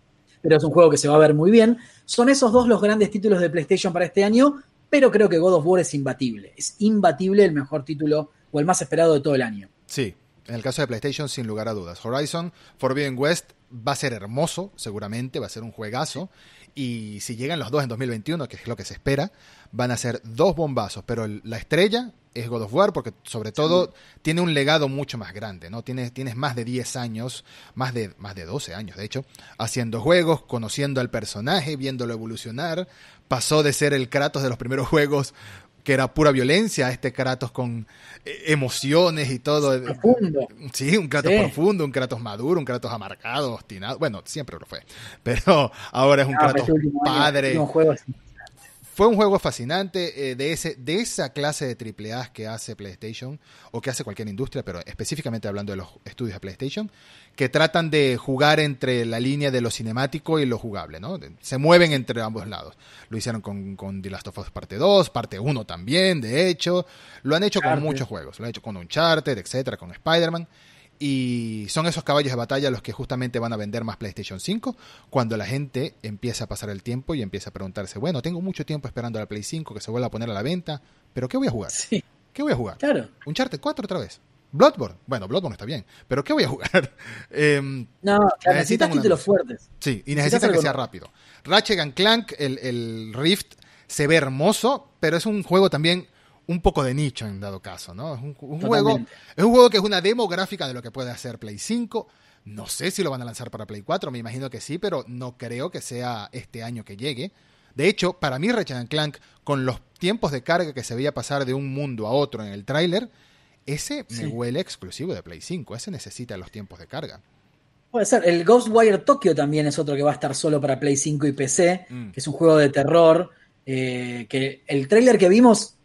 Pero es un juego que se va a ver muy bien. Son esos dos los grandes títulos de PlayStation para este año. Pero creo que God of War es imbatible. Es imbatible el mejor título o el más esperado de todo el año. Sí, en el caso de PlayStation, sin lugar a dudas. Horizon Forbidden West va a ser hermoso, seguramente, va a ser un juegazo. Y si llegan los dos en 2021, que es lo que se espera, van a ser dos bombazos. Pero la estrella es God of War porque sobre todo tiene un legado mucho más grande, ¿no? Tienes, tienes más de 10 años, más de, más de 12 años de hecho, haciendo juegos, conociendo al personaje, viéndolo evolucionar. Pasó de ser el Kratos de los primeros juegos que era pura violencia, este Kratos con eh, emociones y todo. Profundo. Sí, un Kratos profundo, un Kratos maduro, un Kratos amargado, obstinado. Bueno, siempre lo fue. Pero ahora es un ah, Kratos padre. Fue un juego fascinante eh, de, ese, de esa clase de triple A que hace PlayStation o que hace cualquier industria, pero específicamente hablando de los estudios de PlayStation, que tratan de jugar entre la línea de lo cinemático y lo jugable, ¿no? Se mueven entre ambos lados. Lo hicieron con, con The Last of Us parte 2, parte 1 también, de hecho. Lo han hecho con muchos juegos. Lo han hecho con Uncharted, etcétera, con Spider-Man. Y son esos caballos de batalla los que justamente van a vender más PlayStation 5 cuando la gente empieza a pasar el tiempo y empieza a preguntarse, bueno, tengo mucho tiempo esperando a la Play 5 que se vuelva a poner a la venta, pero ¿qué voy a jugar? Sí. ¿Qué voy a jugar? Claro. ¿Uncharted 4 otra vez? ¿Bloodborne? Bueno, Bloodborne está bien, pero ¿qué voy a jugar? eh, no, claro, necesitas títulos fuertes. Sí, y necesitas que sea rápido. Ratchet and Clank, el, el Rift, se ve hermoso, pero es un juego también un poco de nicho en dado caso, ¿no? Es un, un juego, es un juego que es una demo gráfica de lo que puede hacer Play 5. No sé si lo van a lanzar para Play 4, me imagino que sí, pero no creo que sea este año que llegue. De hecho, para mí Ratchet Clank, con los tiempos de carga que se veía pasar de un mundo a otro en el tráiler, ese sí. me huele exclusivo de Play 5. Ese necesita los tiempos de carga. Puede ser. El Ghostwire Tokyo también es otro que va a estar solo para Play 5 y PC, mm. que es un juego de terror. Eh, que el tráiler que vimos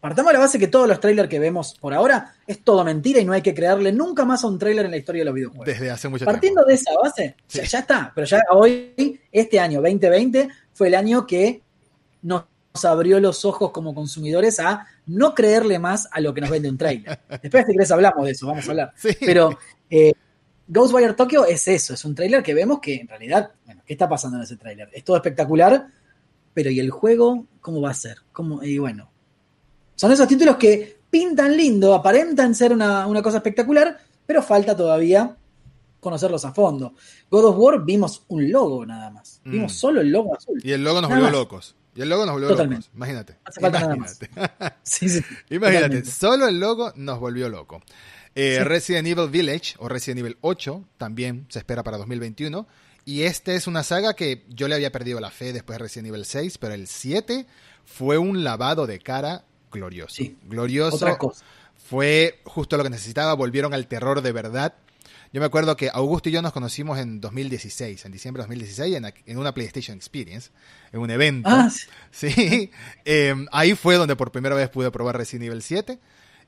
Partamos de la base que todos los trailers que vemos por ahora es todo mentira y no hay que crearle nunca más a un trailer en la historia de los videojuegos. Desde hace mucho Partiendo tiempo. de esa base, sí. ya, ya, está. Pero ya hoy, este año 2020, fue el año que nos abrió los ojos como consumidores a no creerle más a lo que nos vende un trailer. Después, si querés, hablamos de eso, vamos a hablar. Sí. Pero eh, Ghostwire Tokyo es eso, es un trailer que vemos que en realidad, bueno, ¿qué está pasando en ese trailer? Es todo espectacular, pero ¿y el juego cómo va a ser? ¿Cómo? Y bueno, son esos títulos que pintan lindo, aparentan ser una, una, cosa espectacular, pero falta todavía conocerlos a fondo. God of War vimos un logo nada más. Mm. Vimos solo el logo azul. Y el logo nos nada volvió más. locos. Y el logo nos volvió Totalmente. locos. Imagínate. Hace falta Imagínate. nada más. Sí, sí. Imagínate. Totalmente. Solo el logo nos volvió loco. Eh, Sí. Resident Evil Village o Resident Evil 8 también se espera para 2021. Y esta es una saga que yo le había perdido la fe después de Resident Evil 6, pero el 7 fue un lavado de cara glorioso. Sí. Glorioso. Otra cosa. Fue justo lo que necesitaba, volvieron al terror de verdad. Yo me acuerdo que Augusto y yo nos conocimos en 2016, en diciembre de 2016, en, en una PlayStation Experience, en un evento. Ah, sí. Sí, eh, ahí fue donde por primera vez pude probar Resident Evil 7.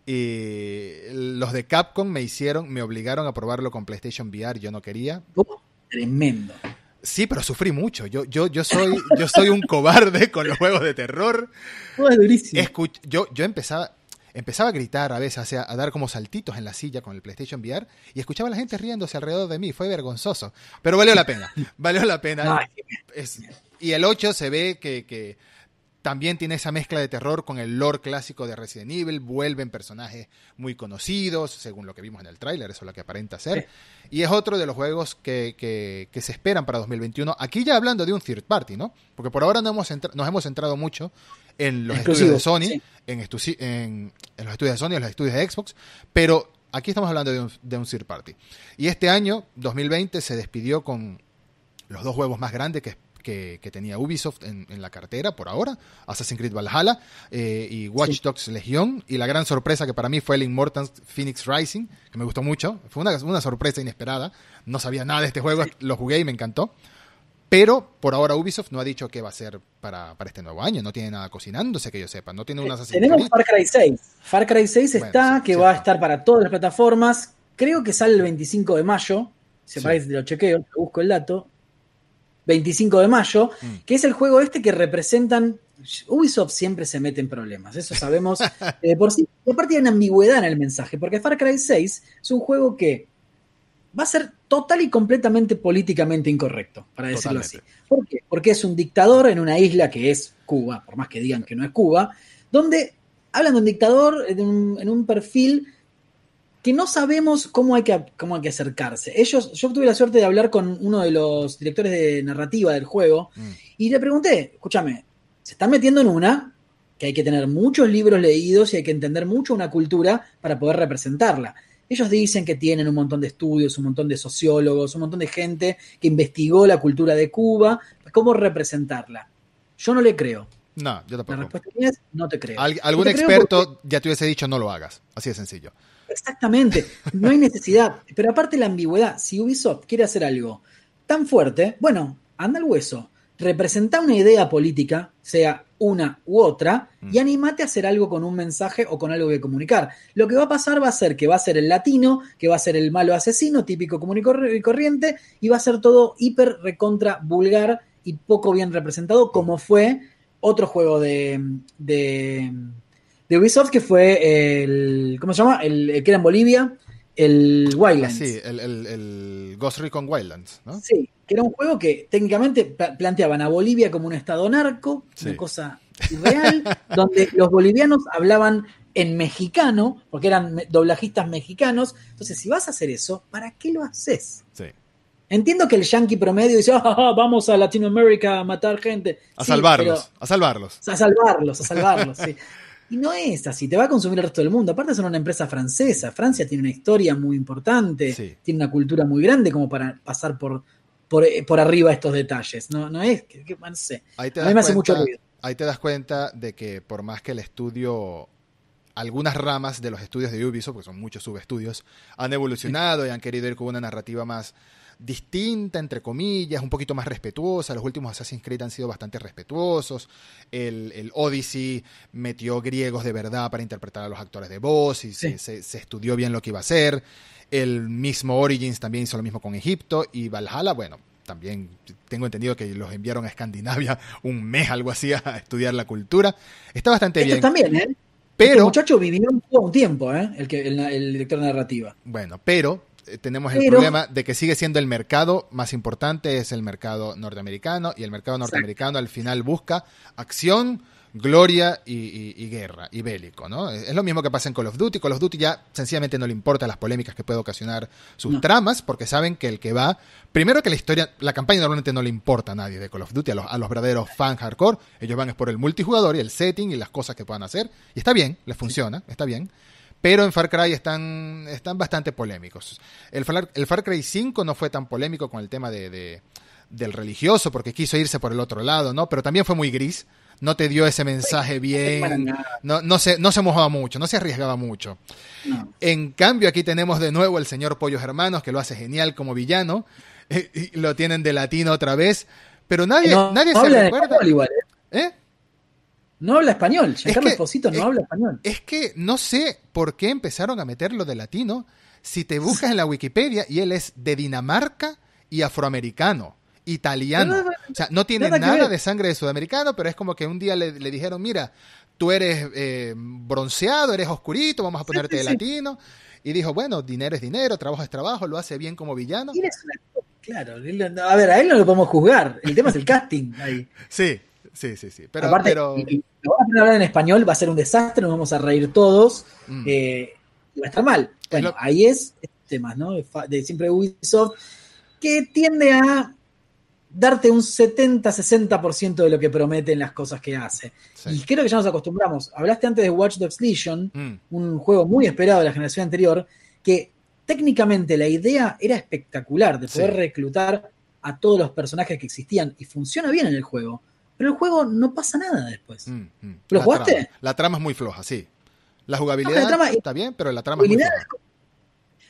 Y los de Capcom me hicieron, me obligaron a probarlo con PlayStation VR, yo no quería. Oh, tremendo. Sí, pero sufrí mucho. Yo, yo, yo soy, yo soy un cobarde con los juegos de terror. Es durísimo. Escuch yo, yo empezaba, empezaba a gritar a veces, a, a, dar como saltitos en la silla con el PlayStation VR y escuchaba a la gente riéndose alrededor de mí. Fue vergonzoso. Pero valió la pena. Valió la pena. Es, y el 8 se ve que, que, también tiene esa mezcla de terror con el lore clásico de Resident Evil. Vuelven personajes muy conocidos, según lo que vimos en el tráiler, eso es lo que aparenta ser. Sí. Y es otro de los juegos que, que, que, se esperan para 2021. Aquí ya hablando de un third party, ¿no? Porque por ahora no hemos nos hemos centrado mucho en los estudios de Sony, sí. en, estu en, en, los estudios de Sony, en los estudios de Xbox, pero aquí estamos hablando de un, de un third party. Y este año, 2020, se despidió con los dos juegos más grandes, que que, que, tenía Ubisoft en, en, la cartera por ahora, Assassin's Creed Valhalla eh, y Watch Dogs sí. Legion, y la gran sorpresa que para mí fue el Immortals Phoenix Rising, que me gustó mucho, fue una, una sorpresa inesperada, no sabía nada de este juego, sí. lo jugué y me encantó. Pero por ahora Ubisoft no ha dicho qué va a ser para, para este nuevo año, no tiene nada cocinándose que yo sepa, no tiene un Assassin's Tenemos Far Cry 6. Far Cry 6 bueno, está, sí, que va a estar para todas las plataformas. Creo que sale el 25 de mayo. Si parece, lo chequeo, busco el dato. 25 de mayo, mm. que es el juego este que representan. Ubisoft siempre se mete en problemas, eso sabemos eh, por sí. Y aparte hay una ambigüedad en el mensaje, porque Far Cry 6 es un juego que va a ser total y completamente políticamente incorrecto, para decirlo Totalmente. así. ¿Por qué? Porque es un dictador en una isla que es Cuba, por más que digan que no es Cuba, donde hablan de un dictador en un, en un perfil que no sabemos cómo hay que, cómo hay que acercarse. Ellos, yo tuve la suerte de hablar con uno de los directores de narrativa del juego mm. y le pregunté, escúchame, se están metiendo en una que hay que tener muchos libros leídos y hay que entender mucho una cultura para poder representarla. Ellos dicen que tienen un montón de estudios, un montón de sociólogos, un montón de gente que investigó la cultura de Cuba, cómo representarla. Yo no le creo. No, yo tampoco. La respuesta es no te creo. Al, algún no te experto porque... ya te hubiese dicho no lo hagas. Así de sencillo. Exactamente, no hay necesidad. Pero aparte la ambigüedad, si Ubisoft quiere hacer algo tan fuerte, bueno, anda al hueso. representa una idea política, sea una u otra, y mm. animate a hacer algo con un mensaje o con algo que comunicar. Lo que va a pasar va a ser que va a ser el latino, que va a ser el malo asesino, típico común y corriente, y va a ser todo hiper recontra vulgar y poco bien representado, como fue otro juego de, de, de Ubisoft que fue el. ¿Cómo se llama? El, que era en Bolivia, el Wildlands. sí, el, el, Ghost Recon Wildlands, ¿no? Sí, que era un juego que técnicamente planteaban a Bolivia como un estado narco, una cosa irreal, donde los bolivianos hablaban en mexicano, porque eran doblajistas mexicanos. Entonces, si vas a hacer eso, ¿para qué lo haces? Sí. Entiendo que el yankee promedio dice, ah, ah, ah vamos a Latinoamérica a matar gente. A salvarlos, a salvarlos. A salvarlos, a salvarlos, sí. Y no es así, te va a consumir el resto del mundo. Aparte son una empresa francesa. Francia tiene una historia muy importante, tiene una cultura muy grande como para pasar por eh, por, arriba estos detalles. No, no es que, no sé. Ahí te a mí me hace mucho ruido. Ahí te das cuenta de que por más que el estudio, algunas ramas de los estudios de Ubisoft, porque son muchos subestudios, han evolucionado y han querido ir con una narrativa más distinta, entre comillas, un poquito más respetuosa. Los últimos Assassin's Creed han sido bastante respetuosos. El, el Odyssey metió griegos de verdad para interpretar a los actores de voz y se, se, estudió bien lo que iba a hacer. El mismo Origins también hizo lo mismo con Egipto y Valhalla, bueno, también tengo entendido que los enviaron a Escandinavia un mes, algo así, a estudiar la cultura. Está bastante bien. también, ¿eh? Pero, este muchacho vivió un tiempo, ¿eh? El, que, el, director narrativa. Bueno, pero tenemos el problema de que sigue siendo el mercado más importante, es el mercado norteamericano, y el mercado norteamericano al final busca acción, gloria y, guerra y bélico, ¿no? Es lo mismo que pasa en Call of Duty. Call of Duty ya sencillamente no le importa las polémicas que puede ocasionar sus tramas, porque saben que el que va, primero que la historia, la campaña normalmente no le importa a nadie de Call of Duty, a los, a los verdaderos fans hardcore, ellos van es por el multijugador y el setting y las cosas que puedan hacer, y está bien, les funciona, está bien. Pero en Far Cry están, están bastante polémicos. El, el Far Cry 5 no fue tan polémico con el tema de, del religioso, porque quiso irse por el otro lado, ¿no? Pero también fue muy gris no te dio ese mensaje bien, no, no, se, no se mojaba mucho, no se arriesgaba mucho. En cambio, aquí tenemos de nuevo el señor Pollos Hermanos, que lo hace genial como villano, y lo tienen de latino otra vez, pero nadie, nadie se recuerda. Igual, ¿eh? ¿eh? No habla español, Giancarlo Esposito no habla español. Es que no sé por qué empezaron a meterlo de latino. Si te buscas en la Wikipedia y él es de Dinamarca y afroamericano italiano. o sea, no tiene nada, de sangre de sudamericano, pero es como que un día le, dijeron, mira, tú eres eh, bronceado, eres oscurito, vamos a ponerte de latino. Y dijo, bueno, dinero es dinero, trabajo es trabajo, lo hace bien como villano. Claro, a ver, a él no lo podemos juzgar, el tema es el casting ahí. Sí, sí, sí, sí. Pero, Aparte, pero... Y, vamos a hablar en español, va a ser un desastre, nos vamos a reír todos, mm. eh, va a estar mal. Bueno, ahí es este tema, ¿no? De siempre Ubisoft, que tiende a darte un 70-60% de lo que promete en las cosas que hace. Y creo que ya nos acostumbramos. Hablaste antes de Watch Dogs Legion, mm. un juego muy esperado de la generación anterior, que técnicamente la idea era espectacular de poder reclutar a todos los personajes que existían y funciona bien en el juego. Pero el juego no pasa nada después. Mm, mm. ¿Lo la jugaste? Trama. La trama es muy floja, sí. La jugabilidad está bien, pero la trama es muy floja.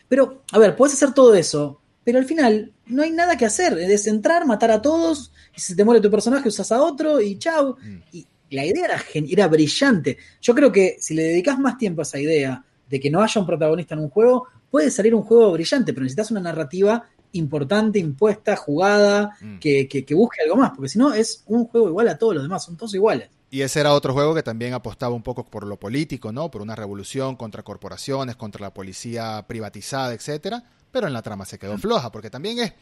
Pero, a ver, puedes hacer todo eso, pero al final no hay nada que hacer. Es entrar, matar a todos, y si te muere tu personaje usas a otro y chau. Mm. Y la idea era, era brillante. Yo creo que si le dedicas más tiempo a esa idea de que no haya un protagonista en un juego, puede salir un juego brillante, pero necesitas una narrativa importante, impuesta, jugada, mm. que, que, busque algo más, porque si no es un juego igual a todos los demás, son todos iguales. Y ese era otro juego que también apostaba un poco por lo político, ¿no? Por una revolución contra corporaciones, contra la policía privatizada, etcétera pero en la trama se quedó floja, porque también es,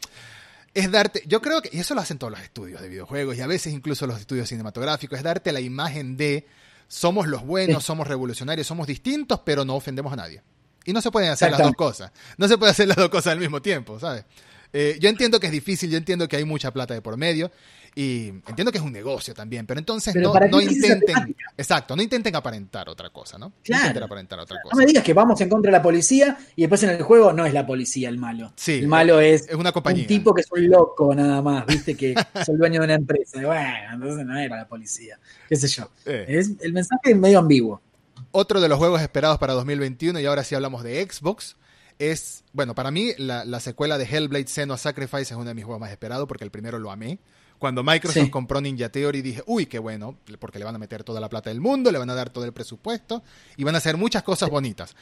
es darte, yo creo que, y eso lo hacen todos los estudios de videojuegos y a veces incluso los estudios cinematográficos, es darte la imagen de somos los buenos, somos revolucionarios, somos distintos, pero no ofendemos a nadie. Y no se pueden hacer las dos cosas. No se puede hacer las dos cosas al mismo tiempo, ¿sabes? Eh, yo entiendo que es difícil, yo entiendo que hay mucha plata de por medio, y entiendo que es un negocio también, pero entonces no, no intenten, exacto, no intenten aparentar otra cosa, ¿no? Claro. No me digas que vamos en contra de la policía y después en el juego no es la policía el malo. Sí, el malo es, es una compañía. un tipo que es un loco nada más, viste, que el dueño de una empresa. bueno, entonces no era la policía, qué sé yo. Eh. Es, el mensaje es medio ambiguo. Otro de los juegos esperados para 2021, y ahora sí hablamos de Xbox, es, bueno, para mí la, la secuela de Hellblade Senua Sacrifice es uno de mis juegos más esperados porque el primero lo amé Cuando Microsoft compró Ninja Theory dije, uy, qué bueno, porque le van a meter toda la plata del mundo, le van a dar todo el presupuesto y van a hacer muchas cosas bonitas.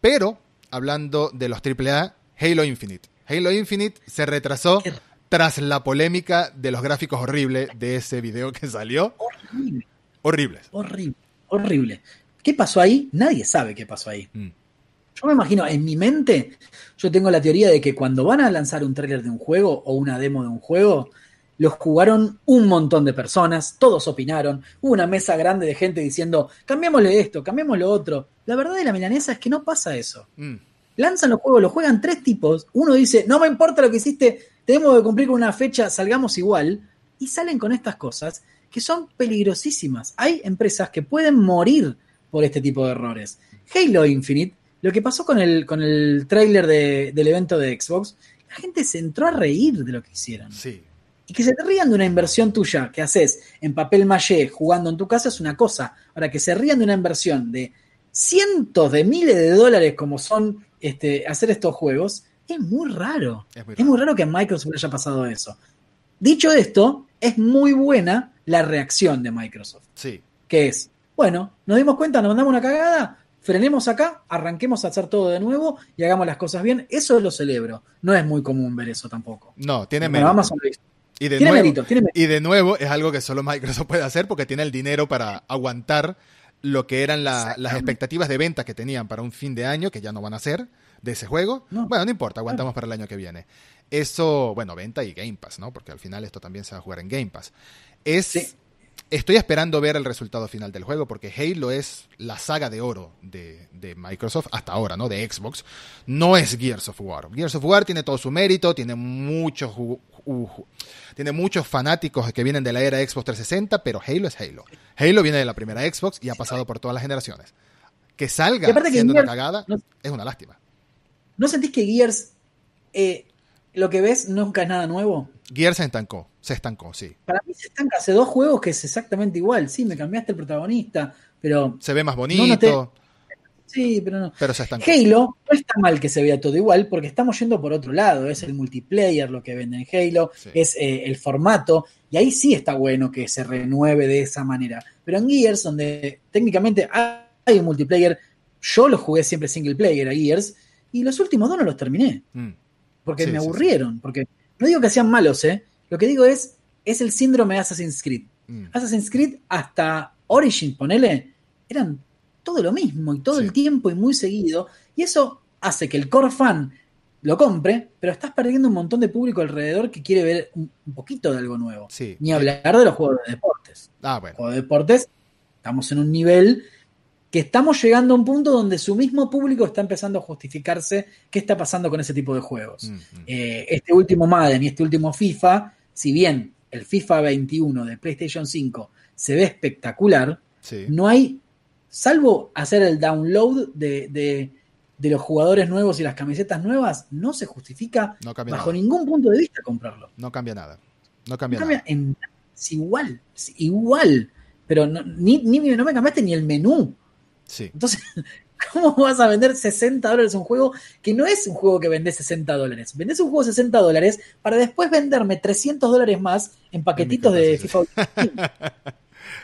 Pero, hablando de los AAA, Halo Infinite. Halo Infinite se retrasó tras la polémica de los gráficos horribles de ese video que salió. Horrible. Horribles. Horrible. Horrible. ¿Qué pasó ahí? Nadie sabe qué pasó ahí. Mm. Yo me imagino, en mi mente, yo tengo la teoría de que cuando van a lanzar un tráiler de un juego o una demo de un juego, los jugaron un montón de personas, todos opinaron, hubo una mesa grande de gente diciendo, cambiémosle esto, cambiémosle lo otro. La verdad de la milanesa es que no pasa eso. Mm. Lanzan los juegos, los juegan tres tipos, uno dice, no me importa lo que hiciste, tenemos que cumplir con una fecha, salgamos igual, y salen con estas cosas que son peligrosísimas. Hay empresas que pueden morir por este tipo de errores. Halo Infinite lo que pasó con el, con el tráiler del evento de Xbox, la gente se entró a reír de lo que hicieron. Sí. Y que se te rían de una inversión tuya que haces en papel maché jugando en tu casa es una cosa. Ahora, que se rían de una inversión de cientos de miles de dólares como son este, hacer estos juegos, es muy raro. Es muy raro. es muy raro que a Microsoft le haya pasado eso. Dicho esto, es muy buena la reacción de Microsoft. Sí. Que es, bueno, nos dimos cuenta, nos mandamos una cagada, frenemos acá, arranquemos a hacer todo de nuevo y hagamos las cosas bien. Eso lo celebro. No es muy común ver eso tampoco. No, tiene mérito. y de, nuevo, y de nuevo es algo que solo Microsoft puede hacer porque tiene el dinero para aguantar lo que eran las expectativas de venta que tenían para un fin de año, que ya no van a ser, de ese juego. Bueno, no importa, aguantamos para el año que viene. Eso, bueno, venta y Game Pass, ¿no? Porque al final esto también se va a jugar en Game Pass. Es Estoy esperando ver el resultado final del juego porque Halo es la saga de oro de, Microsoft hasta ahora, ¿no? De Xbox. No es Gears of War. Gears of War tiene todo su mérito, tiene muchos, tiene muchos fanáticos que vienen de la era Xbox 360, pero Halo es Halo. Halo viene de la primera Xbox y ha pasado por todas las generaciones. Que salga siendo una cagada es una lástima. ¿No sentís que Gears eh, lo que ves nunca es nada nuevo? Gears se estancó, se estancó, sí. Para mí se estanca hace dos juegos que es exactamente igual. Sí, me cambiaste el protagonista, pero. Se ve más bonito. Sí, pero no. Pero se estancó. Halo no está mal que se vea todo igual, porque estamos yendo por otro lado. Es el multiplayer lo que vende en Halo, es eh, el formato, y ahí sí está bueno que se renueve de esa manera. Pero en Gears, donde técnicamente hay un multiplayer, yo lo jugué siempre single player a Gears, y los últimos dos no los terminé. Mm. Porque me aburrieron, porque no digo que sean malos, ¿eh? Lo que digo es, es el síndrome de Assassin's Creed. Mm. Assassin's Creed hasta Origins, ponele, eran todo lo mismo y todo el tiempo y muy seguido. Y eso hace que el core fan lo compre, pero estás perdiendo un montón de público alrededor que quiere ver un, poquito de algo nuevo. Ni hablar de los juegos de deportes. Ah, bueno. Juegos de deportes, estamos en un nivel que estamos llegando a un punto donde su mismo público está empezando a justificarse qué está pasando con ese tipo de juegos. Eh, este último Madden y este último FIFA, si bien el FIFA 21 de PlayStation 5 se ve espectacular, no hay, salvo hacer el download de, los jugadores nuevos y las camisetas nuevas, no se justifica bajo ningún punto de vista comprarlo. No cambia nada. No cambia, nada. es igual, igual. Pero ni, no me cambiaste ni el menú. Entonces, ¿cómo vas a vender 60 dólares un juego que no es un juego que vende 60 dólares? Vendes un juego de 60 dólares para después venderme 300 dólares más en paquetitos de FIFA.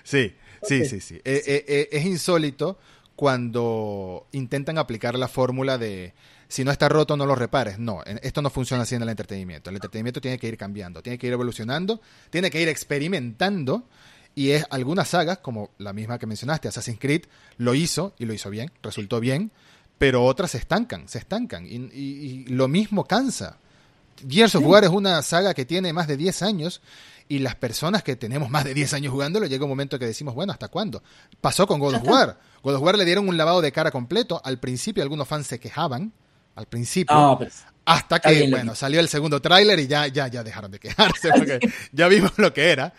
sí, sí, sí, sí. Eh, eh, eh, es insólito cuando intentan aplicar la fórmula de si no está roto no lo repares. No, esto no funciona así en el entretenimiento. El entretenimiento tiene que ir cambiando, tiene que ir evolucionando, tiene que ir experimentando y es algunas sagas, como la misma que mencionaste, Assassin's Creed, lo hizo y lo hizo bien, resultó bien, pero otras se estancan, se estancan. Y, lo mismo cansa. Gears of War es una saga que tiene más de 10 años y las personas que tenemos más de 10 años jugándolo llega un momento que decimos, bueno, ¿hasta cuándo? Pasó con God of War. God of War le dieron un lavado de cara completo. Al principio algunos fans se quejaban, al principio, hasta que, bueno, salió el segundo tráiler y ya, ya, ya dejaron de quejarse porque ya vimos lo que era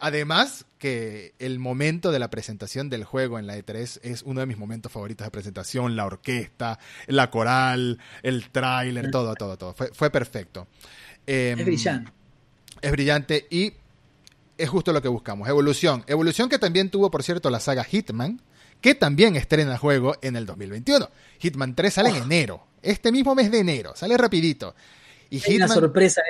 además que el momento de la presentación del juego en la E3 es uno de mis momentos favoritos de presentación, la orquesta, la coral, el tráiler, todo, todo, todo. Fue, perfecto. Em, es brillante. Es brillante y es justo lo que buscamos. Evolución. Evolución que también tuvo, por cierto, la saga Hitman, que también estrena el juego en el 2021. Hitman 3 sale en enero, este mismo mes de enero, sale rapidito. Y Hay una sorpresa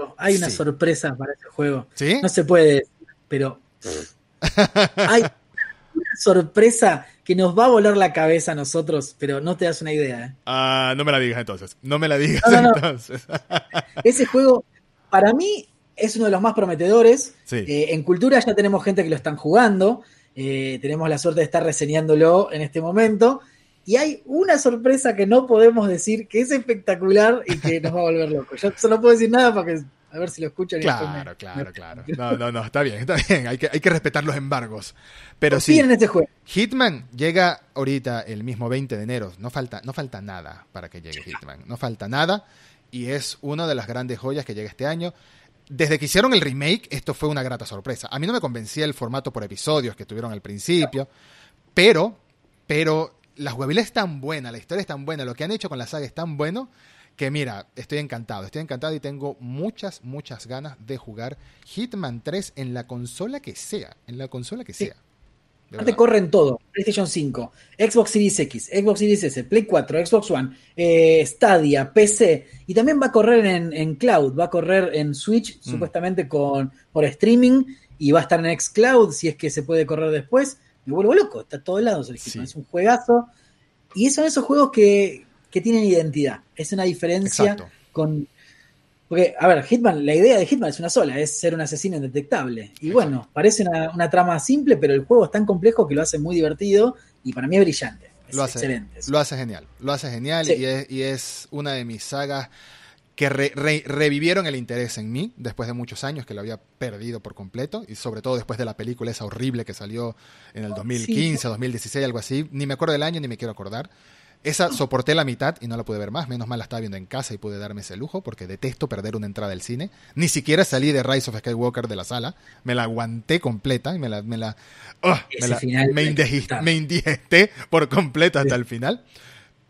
juego. Hay una Sí. sorpresa para ese juego. ¿Sí? No se puede decir, pero hay una sorpresa que nos va a volar la cabeza a nosotros, pero no te das una idea. ¿eh? Ah, no me la digas entonces. No me la digas No, no, no. entonces. Ese juego, para mí, es uno de los más prometedores. Sí. Eh, en cultura ya tenemos gente que lo están jugando. eh, tenemos la suerte de estar reseñándolo en este momento. Y hay una sorpresa que no podemos decir que es espectacular y que nos va a volver locos. Yo solo no puedo decir nada porque a ver si lo escuchan. Claro, claro, me- claro. No, no, no, está bien, está bien. Hay que, hay que respetar los embargos. Pero sí, en este juego. Hitman llega ahorita el mismo 20 de enero. No falta, no falta nada para que llegue Hitman. No falta nada. Y es una de las grandes joyas que llega este año. Desde que hicieron el remake, esto fue una grata sorpresa. A mí no me convencía el formato por episodios que tuvieron al principio. Pero, pero la jugabilidad es tan buena, la historia es tan buena, lo que han hecho con la saga es tan bueno que mira, estoy encantado, estoy encantado y tengo muchas, muchas ganas de jugar Hitman 3 en la consola que sea, en la consola que sea. Verdad. corren todo. PlayStation 5, Xbox Series X, Xbox Series S, Play 4, Xbox One, eh, Stadia, PC. Y también va a correr en, en cloud, va a correr en Switch, Mm. supuestamente con, por streaming. Y va a estar en Xcloud si es que se puede correr después. Me vuelvo loco, está a todos lados el Hitman. Sí. Es un juegazo. Y son esos juegos que, que tienen identidad. Es una diferencia Exacto. con. Porque, a ver, Hitman, la idea de Hitman es una sola, es ser un asesino indetectable. Y bueno, parece una, una trama simple, pero el juego es tan complejo que lo hace muy divertido y para mí es brillante. Es Lo hace, excelente. lo hace genial, lo hace genial Sí. y, es, y es una de mis sagas que re- re- revivieron el interés en mí después de muchos años que lo había perdido por completo y sobre todo después de la película esa horrible que salió en el 2015, 2016, algo así, ni me acuerdo del año ni me quiero acordar. Esa soporté la mitad y no la pude ver más, menos mal la estaba viendo en casa y pude darme ese lujo porque detesto perder una entrada al cine. Ni siquiera salí de Rise of Skywalker de la sala, me la aguanté completa y me la... Me la. Ese me, la- me me indigesté por completo hasta el final.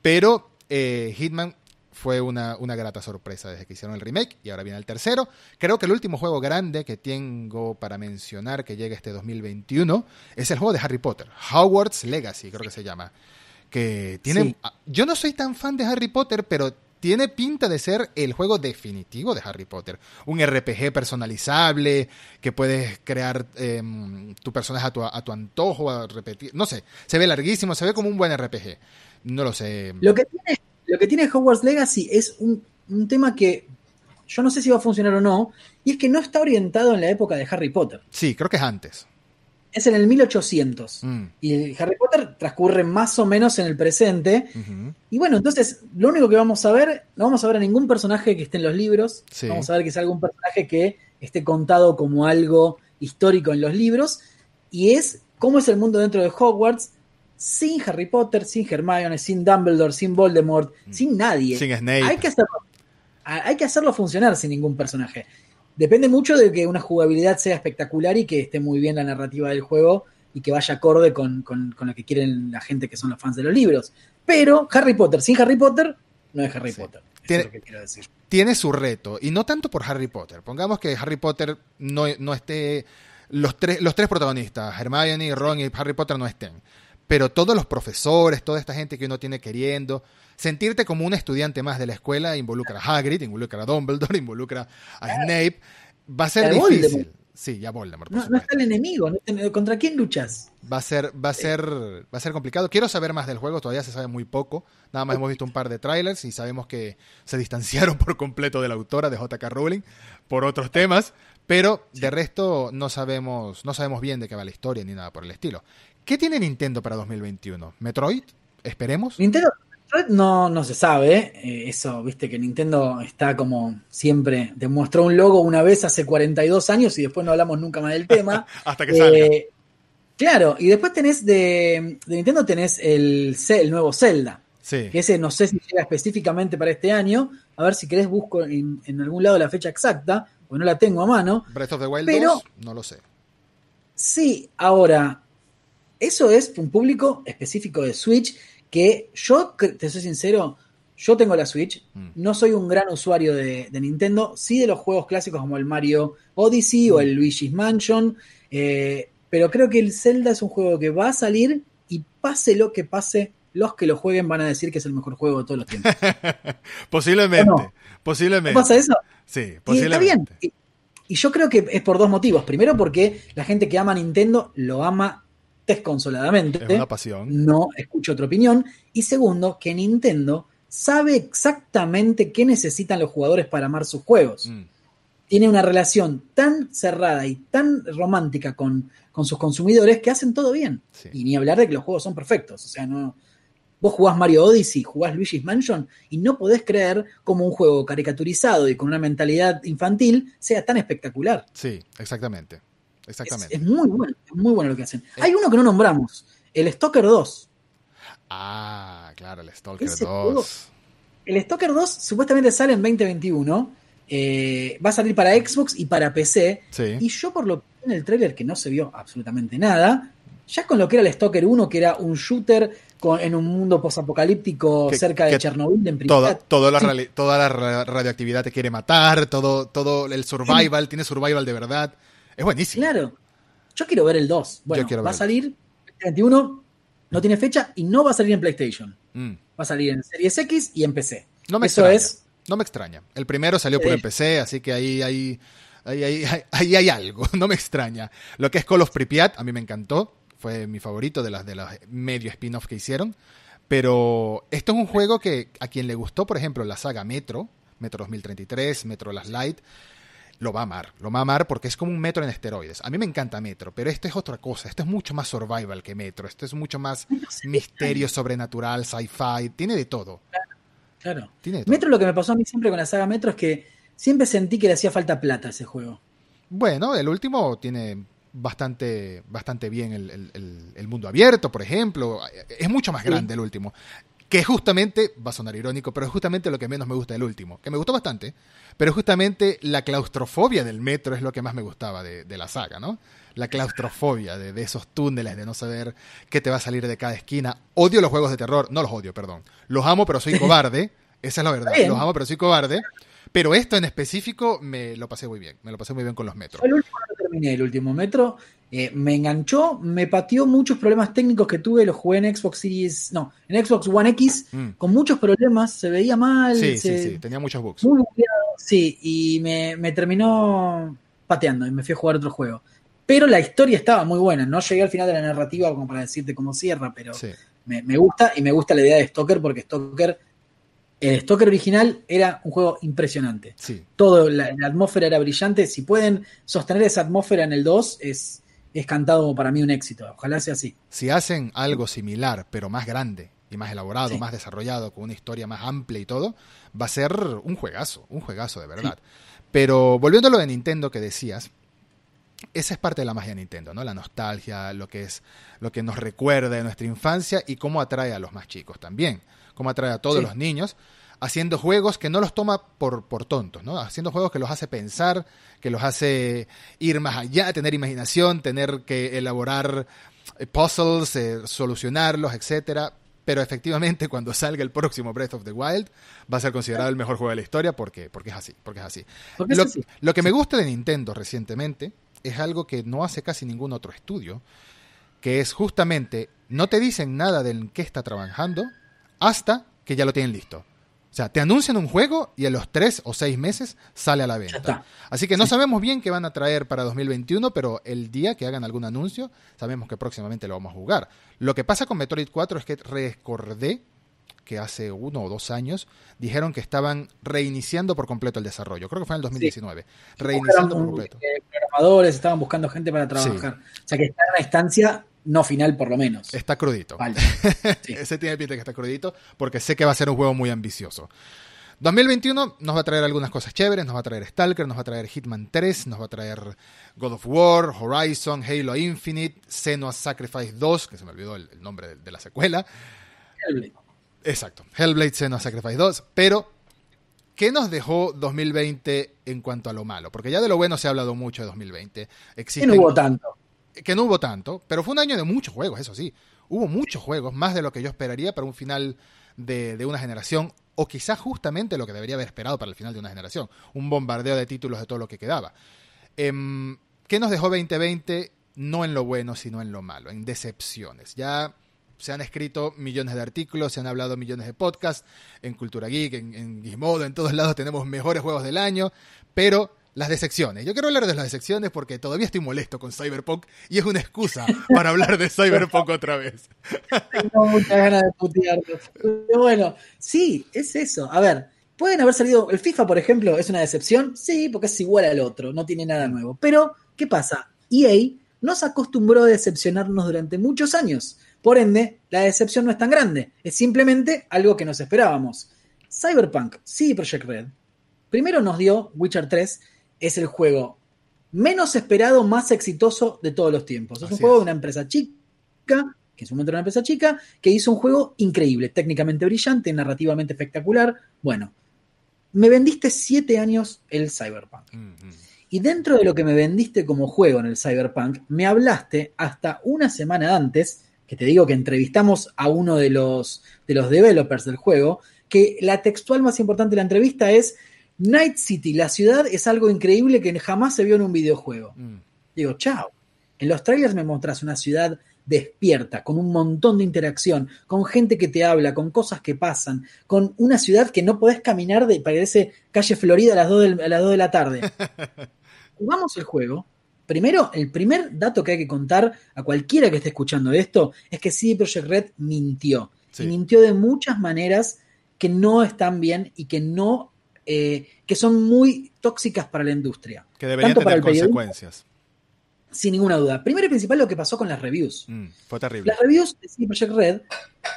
Pero eh, Hitman fue una, una grata sorpresa desde que hicieron el remake y ahora viene el tercero. Creo que el último juego grande que tengo para mencionar que llega este 2021 es el juego de Harry Potter, Hogwarts Legacy, creo que se llama. Que tiene. Sí. Yo no soy tan fan de Harry Potter, pero tiene pinta de ser el juego definitivo de Harry Potter. Un RPG personalizable, que puedes crear em, tu personaje a tu, a tu antojo, a repetir. No sé, se ve larguísimo, se ve como un buen RPG. No lo sé. Lo que tiene, lo que tiene Hogwarts Legacy es un, un tema que yo no sé si va a funcionar o no, y es que no está orientado en la época de Harry Potter. Sí, creo que es antes. Es en el 1800. Mm, Y Harry Potter transcurre más o menos en el presente. Y bueno, entonces lo único que vamos a ver, no vamos a ver a ningún personaje que esté en los libros. Sí. Vamos a ver que es algún personaje que esté contado como algo histórico en los libros. Y es cómo es el mundo dentro de Hogwarts sin Harry Potter, sin Hermione, sin Dumbledore, sin Voldemort, sin nadie. Mm. Sin Snape. Hay que hacerlo, hay que hacerlo funcionar sin ningún personaje. Depende mucho de que una jugabilidad sea espectacular y que esté muy bien la narrativa del juego y que vaya acorde con, con- con lo que quieren la gente que son los fans de los libros. Pero Harry Potter sin Harry Potter no es Harry Sí. Potter. Tiene- es lo que quiero decir. tiene su reto, y no tanto por Harry Potter. Pongamos que Harry Potter no, no esté. Los tres, los tres protagonistas, Hermione, Ron y Harry Potter, no estén. Pero todos los profesores, toda esta gente que uno tiene queriendo, sentirte como un estudiante más de la escuela involucra a Hagrid, involucra a Dumbledore, involucra a Snape. Va a ser difícil. Sí, ya Voldemort. No, no está el enemigo. ¿Contra quién luchas? Va a ser, va a ser, va a ser complicado. Quiero saber más del juego, todavía se sabe muy poco. Nada más hemos visto un par de trailers y sabemos que se distanciaron por completo de la autora de JK Rowling por otros temas, pero de resto no sabemos, no sabemos bien de qué va la historia ni nada por el estilo. ¿Qué tiene Nintendo para 2021? ¿Metroid? ¿Esperemos? Nintendo no, no se sabe. eh, eso, viste que Nintendo está como siempre. Demostró un logo una vez hace 42 años y después no hablamos nunca más del tema. Hasta que salga. Eh, claro, y después tenés de, de Nintendo tenés el, el nuevo Zelda. Sí. Que ese no sé si llega específicamente para este año. A ver si querés busco en, en algún lado la fecha exacta, porque no la tengo a mano. Breath of the Wild pero- 2, no lo sé. Sí, ahora, eso es un público específico de Switch que yo, te soy sincero, yo tengo la Switch, Mm. no soy un gran usuario de, de Nintendo, sí de los juegos clásicos como el Mario Odyssey o Mm. el Luigi's Mansion, eh, pero creo que el Zelda es un juego que va a salir y pase lo que pase, los que lo jueguen van a decir que es el mejor juego de todos los tiempos. posiblemente, posiblemente. ¿Pasa eso? Sí, Y está bien. posiblemente. Y, y yo creo que es por dos motivos. Primero, porque la gente que ama Nintendo lo ama desconsoladamente. Es una pasión. No escucho otra opinión. Y segundo, que Nintendo sabe exactamente qué necesitan los jugadores para amar sus juegos. Mm, Tiene una relación tan cerrada y tan romántica con, con sus consumidores que hacen todo bien. sí. Y ni hablar de que los juegos son perfectos. O sea, no. Vos jugás Mario Odyssey, jugás Luigi's Mansion y no podés creer cómo un juego caricaturizado y con una mentalidad infantil sea tan espectacular. Sí, exactamente. Exactamente. es muy bueno, es muy bueno lo que hacen. Hay uno que no nombramos, el Stalker 2. Ah, claro, el Stalker Ese 2. El Stalker 2 supuestamente sale en 2021. eh, va a salir para Xbox y para PC. Sí. Y yo por lo que en el trailer, que no se vio absolutamente nada, ya con lo que era el Stalker 1, que era un shooter con- en un mundo posapocalíptico cerca de Chernobyl en Toda, toda, la, Sí. toda la ra- radioactividad te quiere matar, todo, todo el survival, tiene survival de verdad. Es buenísimo. Claro. Yo quiero ver el 2. Bueno, va a ver el salir 21, no tiene fecha y no va a salir en PlayStation. Mm. Va a salir en Series X y en PC. No me Eso extraña. es No me extraña. El primero salió por el PC, así que ahí, ahí, ahí, ahí, ahí- hay algo. No me extraña. Lo que es Call of Pripyat, a mí me encantó. Fue mi favorito de las de los medio spin-off que hicieron. Pero esto es un juego que a quien le gustó, por ejemplo, la saga Metro, Metro 2033, Metro Last Light, lo va a amar. Lo va a amar porque es como un Metro en esteroides. A mí me encanta Metro, pero esto es otra cosa. Esto es mucho más survival que Metro. Esto es mucho más misterio sobrenatural, sci-fi. Tiene de todo. Claro. Tiene de todo. Metro lo que me pasó a mí siempre con la saga Metro es que siempre sentí que le hacía falta plata a ese juego. Bueno, el último tiene bastante, bastante bien el, el- el- mundo abierto, por ejemplo. Es mucho más Sí. grande el último. Que justamente, va a sonar irónico, pero es justamente lo que menos me gusta del último. Que me gustó bastante, pero justamente la claustrofobia del metro es lo que más me gustaba de, de la saga, ¿no? La claustrofobia de, de esos túneles, de no saber qué te va a salir de cada esquina. Odio los juegos de terror, no los odio, perdón. Los amo, pero soy cobarde. Esa es la verdad. Los amo, pero soy cobarde. Pero esto en específico me lo pasé muy bien. Me lo pasé muy bien con los metros. El último terminé, el último Metro. eh, me enganchó, me pateó muchos problemas técnicos que tuve, los jugué en Xbox Series, no, en Xbox One X, Mm. con muchos problemas, se veía mal, Sí, se- sí, sí, tenía muchos bugs. muy bugueado, sí, y me, me terminó pateando y me fui a jugar otro juego. Pero la historia estaba muy buena, no llegué al final de la narrativa como para decirte cómo cierra, pero Sí, me, me gusta y me gusta la idea de Stalker porque Stalker, el Stalker original era un juego impresionante. sí. Todo, la, la atmósfera era brillante. Si pueden sostener esa atmósfera en el 2, es, es cantado para mí un éxito. Ojalá sea así. Si hacen algo similar, pero más grande y más elaborado, Sí. más desarrollado, con una historia más amplia y todo, va a ser un juegazo, un juegazo de verdad. Pero volviendo a lo de Nintendo que decías, esa es parte de la magia de Nintendo, ¿no? La nostalgia, lo que es, lo que nos recuerda de nuestra infancia y cómo atrae a los más chicos también, cómo atrae a todos Sí. los niños, haciendo juegos que no los toma por, por tontos, ¿no? Haciendo juegos que los hace pensar, que los hace ir más allá, tener imaginación, tener que elaborar eh, puzzles, eh, solucionarlos, etcétera. Pero efectivamente, cuando salga el próximo Breath of the Wild, va a ser considerado el mejor juego de la historia porque, porque es así, porque es así. Porque es Lo, así. lo que me gusta de Nintendo recientemente es algo que no hace casi ningún otro estudio, que es justamente no te dicen nada de en qué está trabajando hasta que ya lo tienen listo. O sea, te anuncian un juego y a los tres o seis meses sale a la venta. Así que no sabemos bien qué van a traer para 2021, pero el día que hagan algún anuncio, sabemos que próximamente lo vamos a jugar. Lo que pasa con Metroid 4 es que recordé que hace uno o dos años dijeron que estaban reiniciando por completo el desarrollo. Creo que fue en el 2019. Reiniciando por completo. eh, programadores estaban buscando gente para trabajar. O sea que está en una instancia no final, por lo menos. Está crudito. Vale. Sí. Ese tiene pinta que está crudito porque sé que va a ser un juego muy ambicioso. 2021 nos va a traer algunas cosas chéveres, nos va a traer Stalker, nos va a traer Hitman 3, nos va a traer God of War, Horizon, Halo Infinite, Senua's Sacrifice 2, que se me olvidó el, el nombre de, de la secuela. Exacto, Hellblade Senua's Sacrifice 2, pero ¿qué nos dejó 2020 en cuanto a lo malo? Porque ya de lo bueno se ha hablado mucho de 2020. Que Existen, no hubo tanto. Que no hubo tanto, pero fue un año de muchos juegos, eso sí. Hubo muchos juegos, más de lo que yo esperaría para un final de, de una generación, o quizás justamente lo que debería haber esperado para el final de una generación. Un bombardeo de títulos de todo lo que quedaba. Em, ¿Qué nos dejó 2020? No en lo bueno, sino en lo malo, en decepciones. Ya se han escrito millones de artículos, se han hablado millones de podcasts, en Cultura Geek, en, en Gizmodo, en todos lados tenemos mejores juegos del año, pero las decepciones. Yo quiero hablar de las decepciones porque todavía estoy molesto con Cyberpunk y es una excusa para hablar de Cyberpunk otra vez. Tengo muchas ganas de putearlo. Pero bueno, sí, es eso. A ver, pueden haber salido. El FIFA, por ejemplo, es una decepción. Sí, porque es igual al otro, no tiene nada nuevo. Pero, ¿qué pasa? EA nos acostumbró a decepcionarnos durante muchos años. Por ende, la decepción no es tan grande. Es simplemente algo que nos esperábamos. Cyberpunk, sí, Project Red. Primero nos dio Witcher 3 es el juego menos esperado, más exitoso de todos los tiempos. Es Así un juego es. de una empresa chica, que en su momento era una empresa chica, que hizo un juego increíble, técnicamente brillante, narrativamente espectacular. Bueno, me vendiste siete años el Cyberpunk. Mm, mm. Y dentro de lo que me vendiste como juego en el Cyberpunk, me hablaste hasta una semana antes, que te digo que entrevistamos a uno de los, de los developers del juego, que la textual más importante de la entrevista es Night City, la ciudad es algo increíble que jamás se vio en un videojuego. Mm. Digo, chao. En los trailers me mostrás una ciudad despierta, con un montón de interacción, con gente que te habla, con cosas que pasan, con una ciudad que no podés caminar de, parece calle Florida a las 2, del- a las 2 de la tarde. Jugamos el juego. Primero, el primer dato que hay que contar a cualquiera que esté escuchando esto es que CD Projekt Red mintió. Sí. Y mintió de muchas maneras que no están bien y que no, eh, que son muy tóxicas para la industria. Que deberían Tanto para tener el consecuencias. Sin ninguna duda. Primero y principal lo que pasó con las reviews. Mm, fue terrible. Las reviews de CD Projekt Red,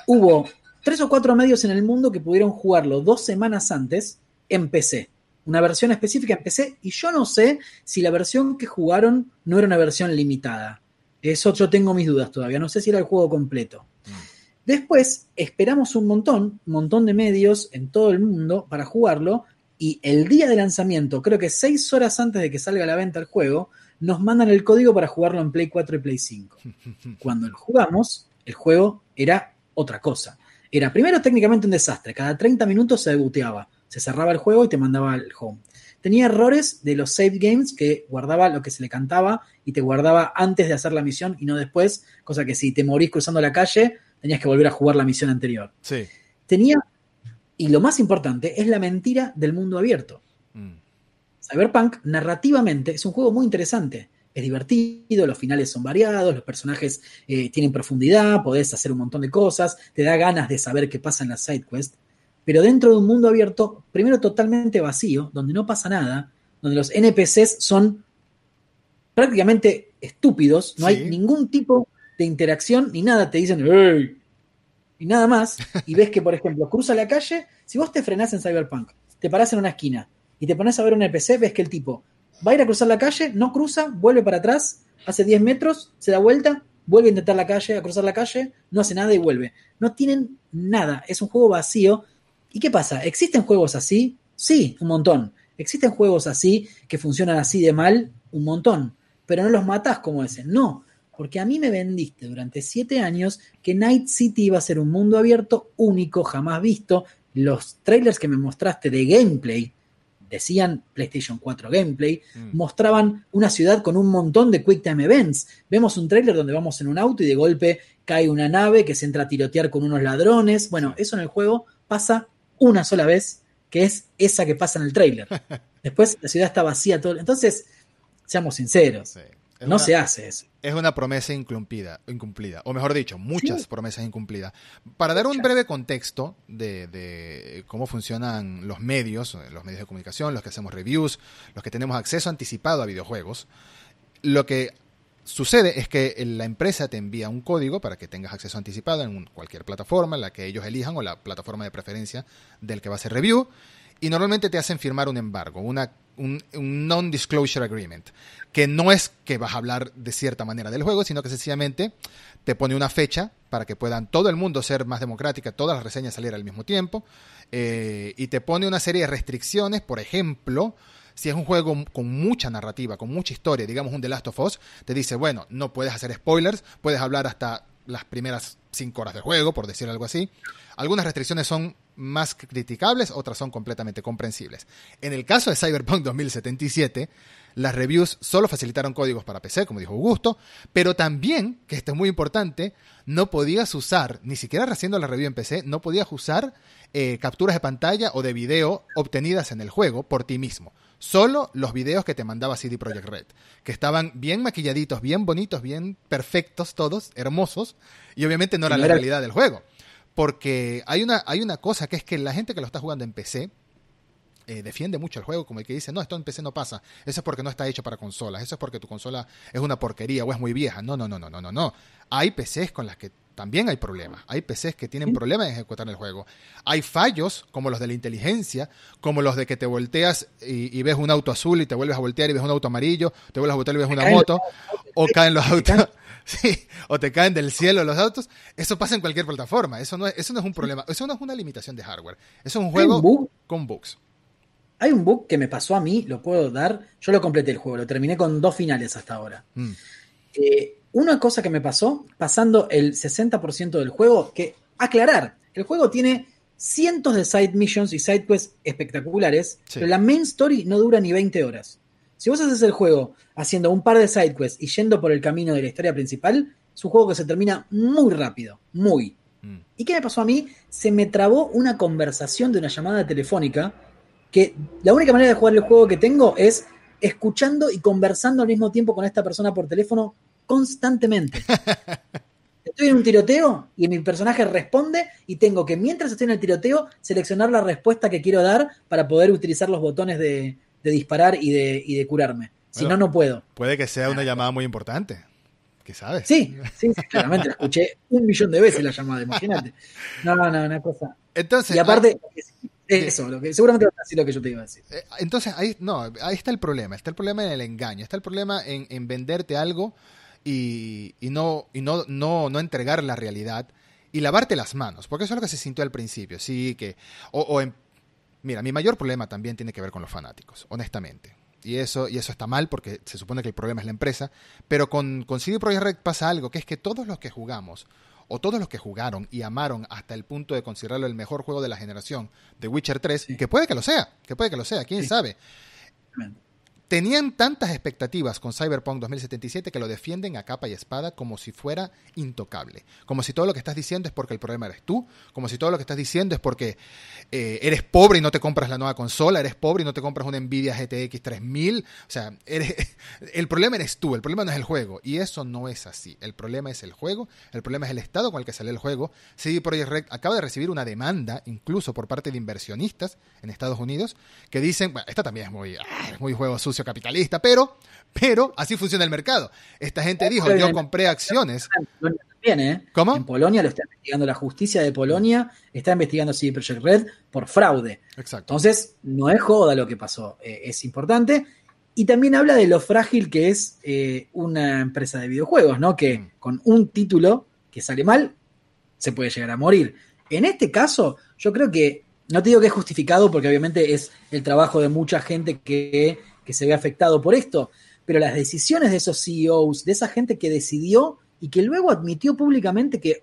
hubo tres o cuatro medios en el mundo que pudieron jugarlo dos semanas antes en PC. Una versión específica en PC, y yo no sé si la versión que jugaron no era una versión limitada. Eso yo tengo mis dudas todavía. No sé si era el juego completo. Mm. Después esperamos un montón, un montón de medios en todo el mundo para jugarlo. Y el día de lanzamiento, creo que seis horas antes de que salga a la venta el juego, nos mandan el código para jugarlo en Play 4 y Play 5 cuando lo jugamos, el juego era otra cosa. Era primero técnicamente un desastre. Cada 30 minutos se debuteaba. Se cerraba el juego y te mandaba al home. Tenía errores de los save games que guardaba lo que se le cantaba y te guardaba antes de hacer la misión y no después. Cosa que si te morís cruzando la calle, tenías que volver a jugar la misión anterior. Sí. Tenía, y lo más importante, es la mentira del mundo abierto. Mm. Cyberpunk, narrativamente, es un juego muy interesante. Es divertido, los finales son variados, los personajes eh, tienen profundidad, podés hacer un montón de cosas, te da ganas de saber qué pasa en las sidequests. Pero dentro de un mundo abierto, primero totalmente vacío, donde no pasa nada, donde los NPCs son prácticamente estúpidos, no Sí. hay ningún tipo de interacción ni nada, te dicen ¡Hey! Y nada más, y ves que, por ejemplo, cruza la calle, si vos te frenás en Cyberpunk, te parás en una esquina y te pones a ver un NPC, ves que el tipo va a ir a cruzar la calle, no cruza, vuelve para atrás, hace 10 metros, se da vuelta, vuelve a intentar la calle, a cruzar la calle, no hace nada y vuelve. No tienen nada, es un juego vacío. ¿Y qué pasa? ¿Existen juegos así? Sí, un montón. ¿Existen juegos así que funcionan así de mal? Un montón. Pero no los matás como ese. No, porque a mí me vendiste durante siete años que Night City iba a ser un mundo abierto único, jamás visto. Los trailers que me mostraste de gameplay decían PlayStation 4 gameplay, Mm. mostraban una ciudad con un montón de Quick Time Events. Vemos un trailer donde vamos en un auto y de golpe cae una nave que se entra a tirotear con unos ladrones. Bueno, eso en el juego pasa una sola vez, que es esa que pasa en el trailer. Después la ciudad está vacía todo. Entonces, seamos sinceros, Sí. Es no una- se hace eso. Es una promesa incumplida, incumplida, o mejor dicho, muchas Sí. promesas incumplidas. Para dar un breve contexto de, de cómo funcionan los medios, los medios de comunicación, los que hacemos reviews, los que tenemos acceso anticipado a videojuegos, lo que sucede es que la empresa te envía un código para que tengas acceso anticipado en cualquier plataforma, la que ellos elijan o la plataforma de preferencia del que va a hacer review, y normalmente te hacen firmar un embargo, una, un, non-disclosure agreement, que no es que vas a hablar de cierta manera del juego, sino que sencillamente te pone una fecha para que puedan todo el mundo ser más democrática, todas las reseñas salir al mismo tiempo, eh, y te pone una serie de restricciones, por ejemplo, si es un juego con mucha narrativa, con mucha historia, digamos un The Last of Us, te dice, bueno, no puedes hacer spoilers, puedes hablar hasta las primeras cinco horas del juego, por decir algo así. Algunas restricciones son más criticables, otras son completamente comprensibles. En el caso de Cyberpunk 2077, las reviews solo facilitaron códigos para PC, como dijo Augusto, pero también, que esto es muy importante, no podías usar, ni siquiera haciendo la review en PC, no podías usar eh, capturas de pantalla o de video obtenidas en el juego por ti mismo. Solo los videos que te mandaba CD Projekt Red, que estaban bien maquilladitos, bien bonitos, bien perfectos todos, hermosos, y obviamente no era la realidad del juego. Porque hay una, hay una cosa que es que la gente que lo está jugando en PC, eh, defiende mucho el juego, como el que dice, no, esto en PC no pasa, eso es porque no está hecho para consolas, eso es porque tu consola es una porquería o es muy vieja. No, no, no, no, no, no, no. Hay PCs con las que también hay problemas. Hay PCs que tienen problemas en ejecutar el juego. Hay fallos, como los de la inteligencia, como los de que te volteas y, ves un auto azul y te vuelves a voltear y ves un auto amarillo, te vuelves a voltear y ves una moto, o caen los autos. Sí, o te caen del cielo los autos. Eso pasa en cualquier plataforma. Eso no es, eso no es un problema. Eso no es una limitación de hardware. Eso es un juego con bugs. Hay un bug que me pasó a mí, lo puedo dar. Yo lo completé el juego, lo terminé con dos finales hasta ahora. Mm. Eh, una cosa que me pasó, pasando el 60% del juego, que aclarar, el juego tiene cientos de side missions y side quests espectaculares, pero la main story no dura ni 20 horas. Si vos haces el juego haciendo un par de side quests y yendo por el camino de la historia principal, es un juego que se termina muy rápido, muy. Mm. ¿Y qué me pasó a mí? Se me trabó una conversación de una llamada telefónica que la única manera de jugar el juego que tengo es escuchando y conversando al mismo tiempo con esta persona por teléfono constantemente. Estoy en un tiroteo y mi personaje responde y tengo que mientras estoy en el tiroteo seleccionar la respuesta que quiero dar para poder utilizar los botones de, disparar y de, de curarme. Si no, no puedo. Puede que sea una llamada muy importante. ¿Qué sabes? Sí, sí, claramente la escuché un millón de veces la llamada, imagínate. No, no, una cosa. Entonces, y aparte, eso, lo que, seguramente va a decir lo que yo te iba a decir. Eh, entonces, ahí, no, ahí está el problema. Está el problema en el engaño. Está el problema en, en venderte algo y, y, no, y no, no, no entregar la realidad y lavarte las manos. Porque eso es lo que se sintió al principio. Sí, que. O, o mira, mi mayor problema también tiene que ver con los fanáticos, honestamente. Y eso, y eso está mal porque se supone que el problema es la empresa. Pero con, con CD Projekt Red pasa algo, que es que todos los que jugamos o todos los que jugaron y amaron hasta el punto de considerarlo el mejor juego de la generación, de Witcher 3, que puede que lo sea, que puede que lo sea, quién sabe tenían tantas expectativas con Cyberpunk 2077 que lo defienden a capa y espada como si fuera intocable. Como si todo lo que estás diciendo es porque el problema eres tú, como si todo lo que estás diciendo es porque eh, eres pobre y no te compras la nueva consola, eres pobre y no te compras una Nvidia GTX 3000. O sea, eres, el problema eres tú, el problema no es el juego. Y eso no es así. El problema es el juego, el problema es el estado con el que sale el juego. CD Projekt Red acaba de recibir una demanda, incluso por parte de inversionistas en Estados Unidos, que dicen, bueno, esta también es muy, ah, es muy juego sucio capitalista, pero, pero así funciona el mercado. Esta gente dijo, yo compré acciones. ¿eh? ¿Cómo? En Polonia lo está investigando la justicia de Polonia, está investigando CD Projekt Red por fraude. Exacto. Entonces, no es joda lo que pasó, eh, es importante. Y también habla de lo frágil que es eh, una empresa de videojuegos, ¿no? Que mm. con un título que sale mal, se puede llegar a morir. En este caso, yo creo que, no te digo que es justificado, porque obviamente es el trabajo de mucha gente que que se ve afectado por esto, pero las decisiones de esos CEOs, de esa gente que decidió y que luego admitió públicamente que,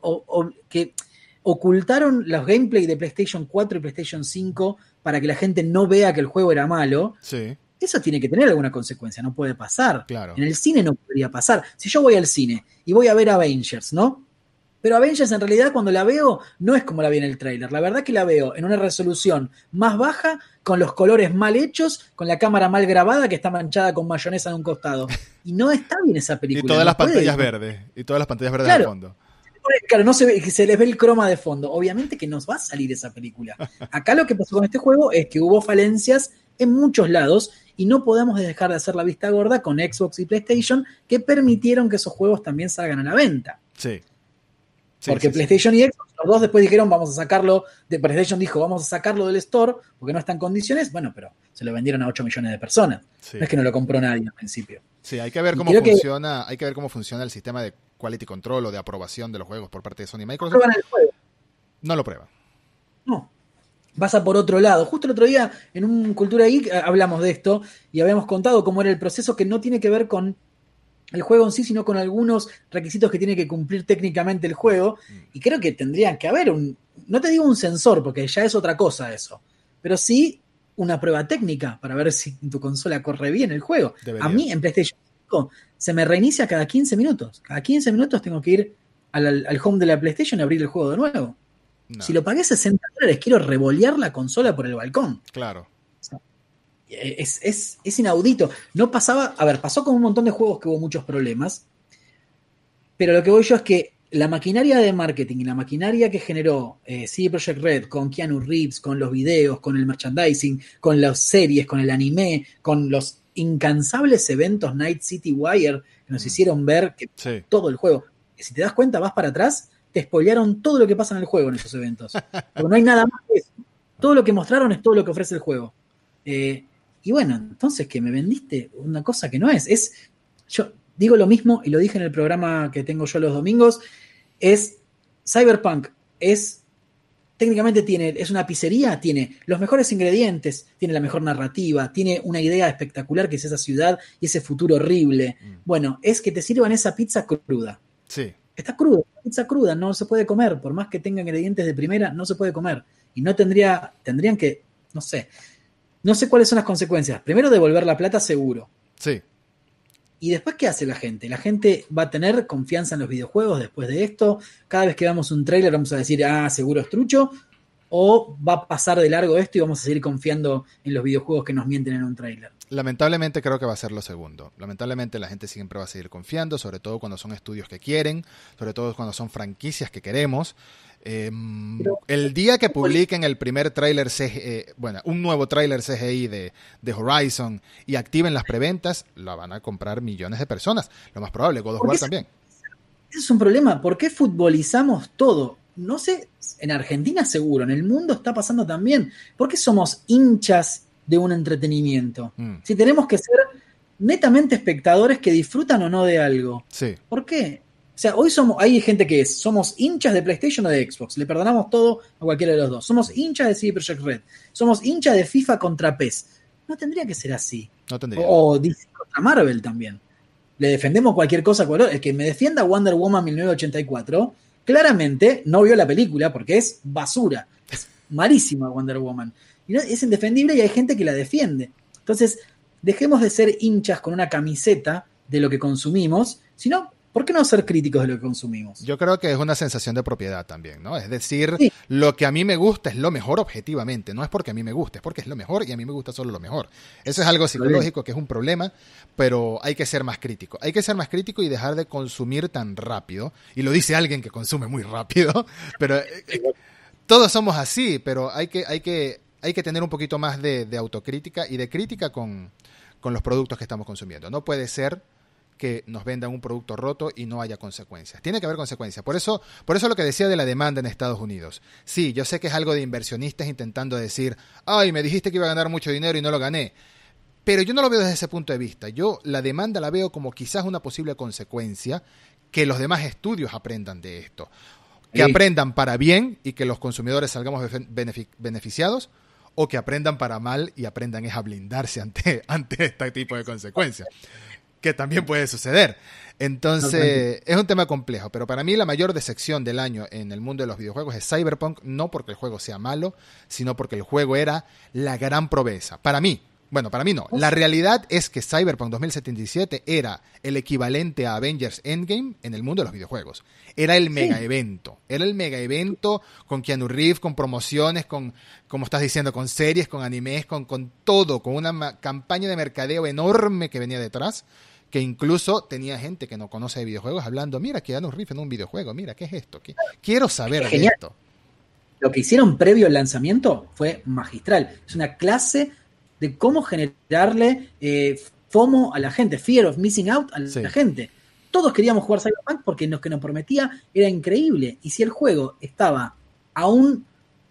que ocultaron los gameplay de PlayStation 4 y PlayStation 5 para que la gente no vea que el juego era malo. Eso tiene que tener alguna consecuencia, no puede pasar. Claro. En el cine no podría pasar. Si yo voy al cine y voy a ver Avengers, ¿no? Pero Avengers en realidad cuando la veo no es como la vi en el trailer. La verdad que la veo en una resolución más baja, con los colores mal hechos, con la cámara mal grabada que está manchada con mayonesa en un costado. Y no está bien esa película. Y todas las pantallas verdes. Y todas las pantallas verdes de fondo. Claro, no se, ve, se les ve el croma de fondo. Obviamente que nos va a salir esa película. Acá lo que pasó con este juego es que hubo falencias en muchos lados y no podemos dejar de hacer la vista gorda con Xbox y PlayStation que permitieron que esos juegos también salgan a la venta. Sí porque PlayStation y Xbox, los dos después dijeron, vamos a sacarlo, de PlayStation dijo, vamos a sacarlo del store porque no está en condiciones, bueno, pero se lo vendieron a 8 millones de personas. No es que no lo compró nadie al principio. Sí, hay que ver cómo funciona, hay que ver cómo funciona el sistema de quality control o de aprobación de los juegos por parte de Sony y Microsoft. No, el juego. no lo prueba. No. Pasa por otro lado. Justo el otro día en un Cultura Geek eh, hablamos de esto y habíamos contado cómo era el proceso que no tiene que ver con el juego en sí, sino con algunos requisitos que tiene que cumplir técnicamente el juego. Mm. Y creo que tendría que haber un, no te digo un sensor, porque ya es otra cosa eso, pero sí una prueba técnica para ver si tu consola corre bien el juego. A mí en PlayStation 5 se me reinicia cada 15 minutos. Cada 15 minutos tengo que ir al, home de la PlayStation y abrir el juego de nuevo. Si lo pagué 60 dólares, quiero revolear la consola por el balcón. Claro. Es, es, inaudito. No pasaba, a ver, pasó con un montón de juegos que hubo muchos problemas, pero lo que voy yo es que la maquinaria de marketing y la maquinaria que generó eh, CD Projekt Red con Keanu Reeves, con los videos, con el merchandising, con las series, con el anime, con los incansables eventos Night City Wire que nos mm. hicieron ver que todo el juego. Si te das cuenta, vas para atrás, te spoilearon todo lo que pasa en el juego en esos eventos. Porque no hay nada más que eso. Todo lo que mostraron es todo lo que ofrece el juego. Eh, y bueno, entonces que me vendiste una cosa que no es. Es. Yo, digo lo mismo y lo dije en el programa que tengo yo los domingos, es Cyberpunk, es técnicamente tiene, es una pizzería, tiene los mejores ingredientes, tiene la mejor narrativa, tiene una idea espectacular que es esa ciudad y ese futuro horrible. Mm. Bueno, es que te sirvan esa pizza cruda. Sí. Está cruda, pizza cruda, no se puede comer, por más que tenga ingredientes de primera, no se puede comer. Y no tendría, tendrían que, no sé, no sé cuáles son las consecuencias. Primero, devolver la plata seguro. Sí. ¿Y después qué hace la gente? La gente va a tener confianza en los videojuegos después de esto. Cada vez que veamos un tráiler vamos a decir, ah, seguro es trucho. O va a pasar de largo esto y vamos a seguir confiando en los videojuegos que nos mienten en un tráiler. Lamentablemente creo que va a ser lo segundo. Lamentablemente la gente siempre va a seguir confiando, sobre todo cuando son estudios que quieren, sobre todo cuando son franquicias que queremos. Em, el día que publiquen el primer tráiler eh, bueno, un nuevo tráiler CGI de, de, Horizon y activen las preventas, la van a comprar millones de personas. Lo más probable, God of War también. Ese es un problema. ¿Por qué futbolizamos todo? No sé, en Argentina seguro, en el mundo está pasando también. ¿Por qué somos hinchas de un entretenimiento? Mm. Si tenemos que ser netamente espectadores que disfrutan o no de algo. Sí. ¿Por qué? O sea, hoy somos, hay gente que es, somos hinchas de PlayStation o de Xbox, le perdonamos todo a cualquiera de los dos. Somos hinchas de CD Projekt Red, somos hinchas de FIFA contra PES. No tendría que ser así. No tendría. O, DC contra Marvel también. Le defendemos cualquier cosa. El que me defienda Wonder Woman 1984, claramente no vio la película porque es basura. Es malísima Wonder Woman. Y es indefendible y hay gente que la defiende. Entonces, dejemos de ser hinchas con una camiseta de lo que consumimos, sino ¿Por qué no ser críticos de lo que consumimos? Yo creo que es una sensación de propiedad también, ¿no? Es decir, lo que a mí me gusta es lo mejor objetivamente, no es porque a mí me guste, es porque es lo mejor y a mí me gusta solo lo mejor. Eso es algo psicológico que es un problema, pero hay que ser más crítico. Hay que ser más crítico y dejar de consumir tan rápido. Y lo dice alguien que consume muy rápido, pero eh, eh, todos somos así, pero hay que, hay que, hay que tener un poquito más de, autocrítica y de crítica con, con los productos que estamos consumiendo. No puede ser que nos vendan un producto roto y no haya consecuencias. Tiene que haber consecuencias. Por eso, por eso lo que decía de la demanda en Estados Unidos. Sí, yo sé que es algo de inversionistas intentando decir, ay, me dijiste que iba a ganar mucho dinero y no lo gané. Pero yo no lo veo desde ese punto de vista. Yo la demanda la veo como quizás una posible consecuencia que los demás estudios aprendan de esto. Que aprendan para bien y que los consumidores salgamos beneficiados o que aprendan para mal y aprendan es a blindarse ante, ante este tipo de consecuencias que también puede suceder. Entonces, es un tema complejo, pero para mí la mayor decepción del año en el mundo de los videojuegos es Cyberpunk, no porque el juego sea malo, sino porque el juego era la gran proveza. Para mí, bueno, para mí no. La realidad es que Cyberpunk 2077 era el equivalente a Avengers Endgame en el mundo de los videojuegos. Era el mega evento. Era el mega evento con Keanu Reeves, con promociones, con, como estás diciendo, con series, con animes, con, con todo, con una campaña de mercadeo enorme que venía detrás que incluso tenía gente que no conoce de videojuegos hablando, mira, que un riff en un videojuego, mira, ¿qué es esto? Quiero saber de esto. Lo que hicieron previo al lanzamiento fue magistral. Es una clase de cómo generarle eh, FOMO a la gente, fear of missing out a la gente. Todos queríamos jugar Cyberpunk porque lo que nos prometía era increíble. Y si el juego estaba a un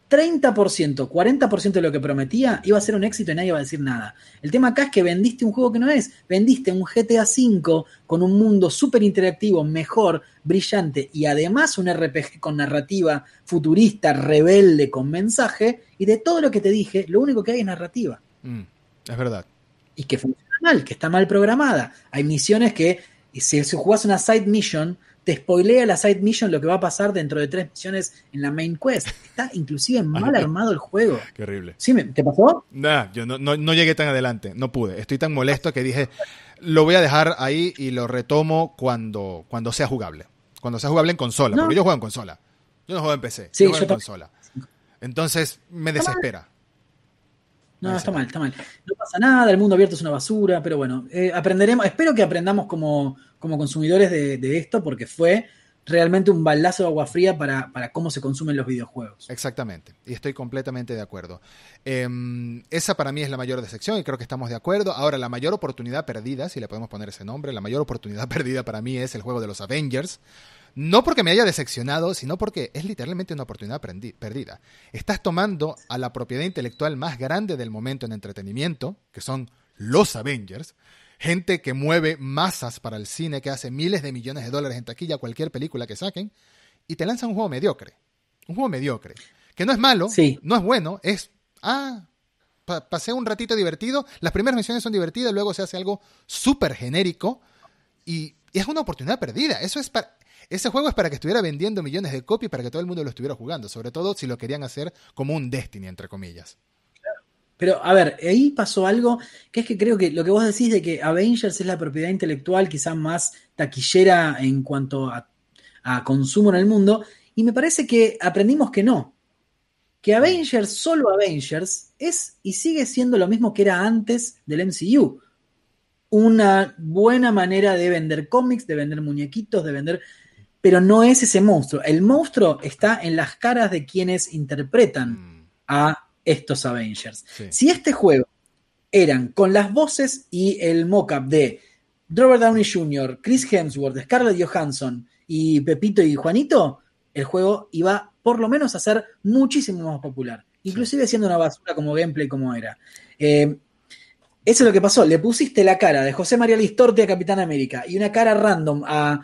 30%, 40% de lo que prometía iba a ser un éxito y nadie iba a decir nada. El tema acá es que vendiste un juego que no es, vendiste un GTA V con un mundo súper interactivo, mejor, brillante y además un RPG con narrativa futurista, rebelde, con mensaje y de todo lo que te dije, lo único que hay es narrativa. Mm, es verdad. Y que funciona mal, que está mal programada. Hay misiones que si, si jugás una side mission, te spoilea la side mission lo que va a pasar dentro de tres misiones en la main quest. Está inclusive mal armado el juego. Qué horrible. ¿Sí? ¿Te pasó? Nah, yo no, no, no llegué tan adelante, no pude. Estoy tan molesto que dije, lo voy a dejar ahí y lo retomo cuando, cuando sea jugable. Cuando sea jugable en consola, porque yo juego en consola. Yo no juego en PC, Sí, yo juego yo en consola. Entonces me desespera. No, está mal, está mal. No pasa nada, el mundo abierto es una basura, pero bueno, eh, aprenderemos, espero que aprendamos como, como consumidores de, de esto, porque fue realmente un baldazo de agua fría para, para cómo se consumen los videojuegos. Exactamente, y estoy completamente de acuerdo. Em, esa para mí es la mayor decepción y creo que estamos de acuerdo. Ahora, la mayor oportunidad perdida, si le podemos poner ese nombre, la mayor oportunidad perdida para mí es el juego de los Avengers. No porque me haya decepcionado, sino porque es literalmente una oportunidad perdida. Estás tomando a la propiedad intelectual más grande del momento en entretenimiento, que son los Avengers, gente que mueve masas para el cine, que hace miles de millones de dólares en taquilla cualquier película que saquen, y te lanzan un juego mediocre. Un juego mediocre. Que no es malo, Sí. no es bueno, es, ah, pa- pasé un ratito divertido, las primeras misiones son divertidas, luego se hace algo súper genérico y, y es una oportunidad perdida. Eso es para, ese juego es para que estuviera vendiendo millones de copias para que todo el mundo lo estuviera jugando, sobre todo si lo querían hacer como un Destiny, entre comillas. Pero, a ver, ahí pasó algo que es que creo que lo que vos decís de que Avengers es la propiedad intelectual quizás más taquillera en cuanto a, a consumo en el mundo, y me parece que aprendimos que no. Que Avengers, solo Avengers, es y sigue siendo lo mismo que era antes del MCU. Una buena manera de vender cómics, de vender muñequitos, de vender... Pero no es ese monstruo. El monstruo está en las caras de quienes interpretan Mm, a estos Avengers. sí. Si este juego eran con las voces y el mockup de Robert Downey Jr., Chris Hemsworth, Scarlett Johansson y Pepito y Juanito, el juego iba por lo menos a ser muchísimo más popular. Inclusive siendo una basura como gameplay como era. Eh, eso es lo que pasó. Le pusiste la cara de José María Listorti a Capitán América y una cara random a,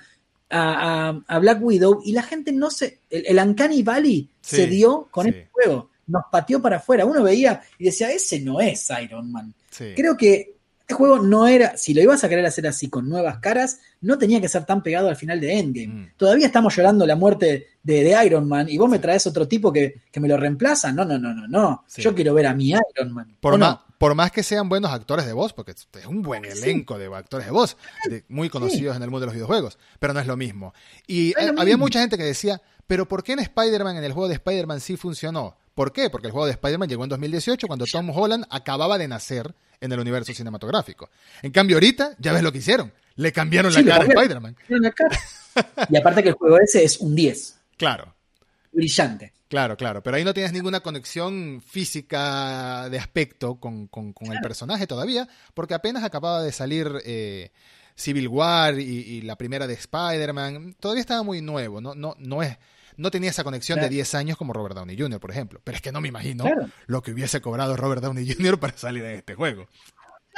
a- a- a Black Widow y la gente no se... El, el Uncanny Valley Sí, se dio con sí. este juego. Nos pateó para afuera. Uno veía y decía, ese no es Iron Man. sí. Creo que este juego no era, si lo ibas a querer hacer así con nuevas caras, no tenía que ser tan pegado al final de Endgame. Mm. Todavía estamos llorando la muerte de, de Iron Man y vos me traes otro tipo que, que me lo reemplaza. No, no, no, no, no. Yo quiero ver a mi Iron Man. Por, ¿O más, no? Por más que sean buenos actores de voz, porque es un buen elenco de actores de voz, de- muy conocidos en el mundo de los videojuegos, pero no es lo mismo. Y No eh, había mismo. mucha gente que decía, pero ¿por qué en Spider-Man, en el juego de Spider-Man sí funcionó? ¿Por qué? Porque el juego de Spider-Man llegó en 2018 cuando Tom Holland acababa de nacer en el universo cinematográfico. En cambio ahorita, ya ves lo que hicieron. Le cambiaron Sí, la cara a. Spider-Man. Y aparte que el juego ese es un 10. Claro. Brillante. Claro, claro, pero ahí no tienes ninguna conexión física de aspecto con, con- con el personaje todavía, porque apenas acababa de salir eh, Civil War y, y la primera de Spider-Man, todavía estaba muy nuevo, no, no, no, es, no tenía esa conexión Claro. de 10 años como Robert Downey Jr., por ejemplo, pero es que no me imagino Claro. lo que hubiese cobrado Robert Downey Jr. para salir de este juego.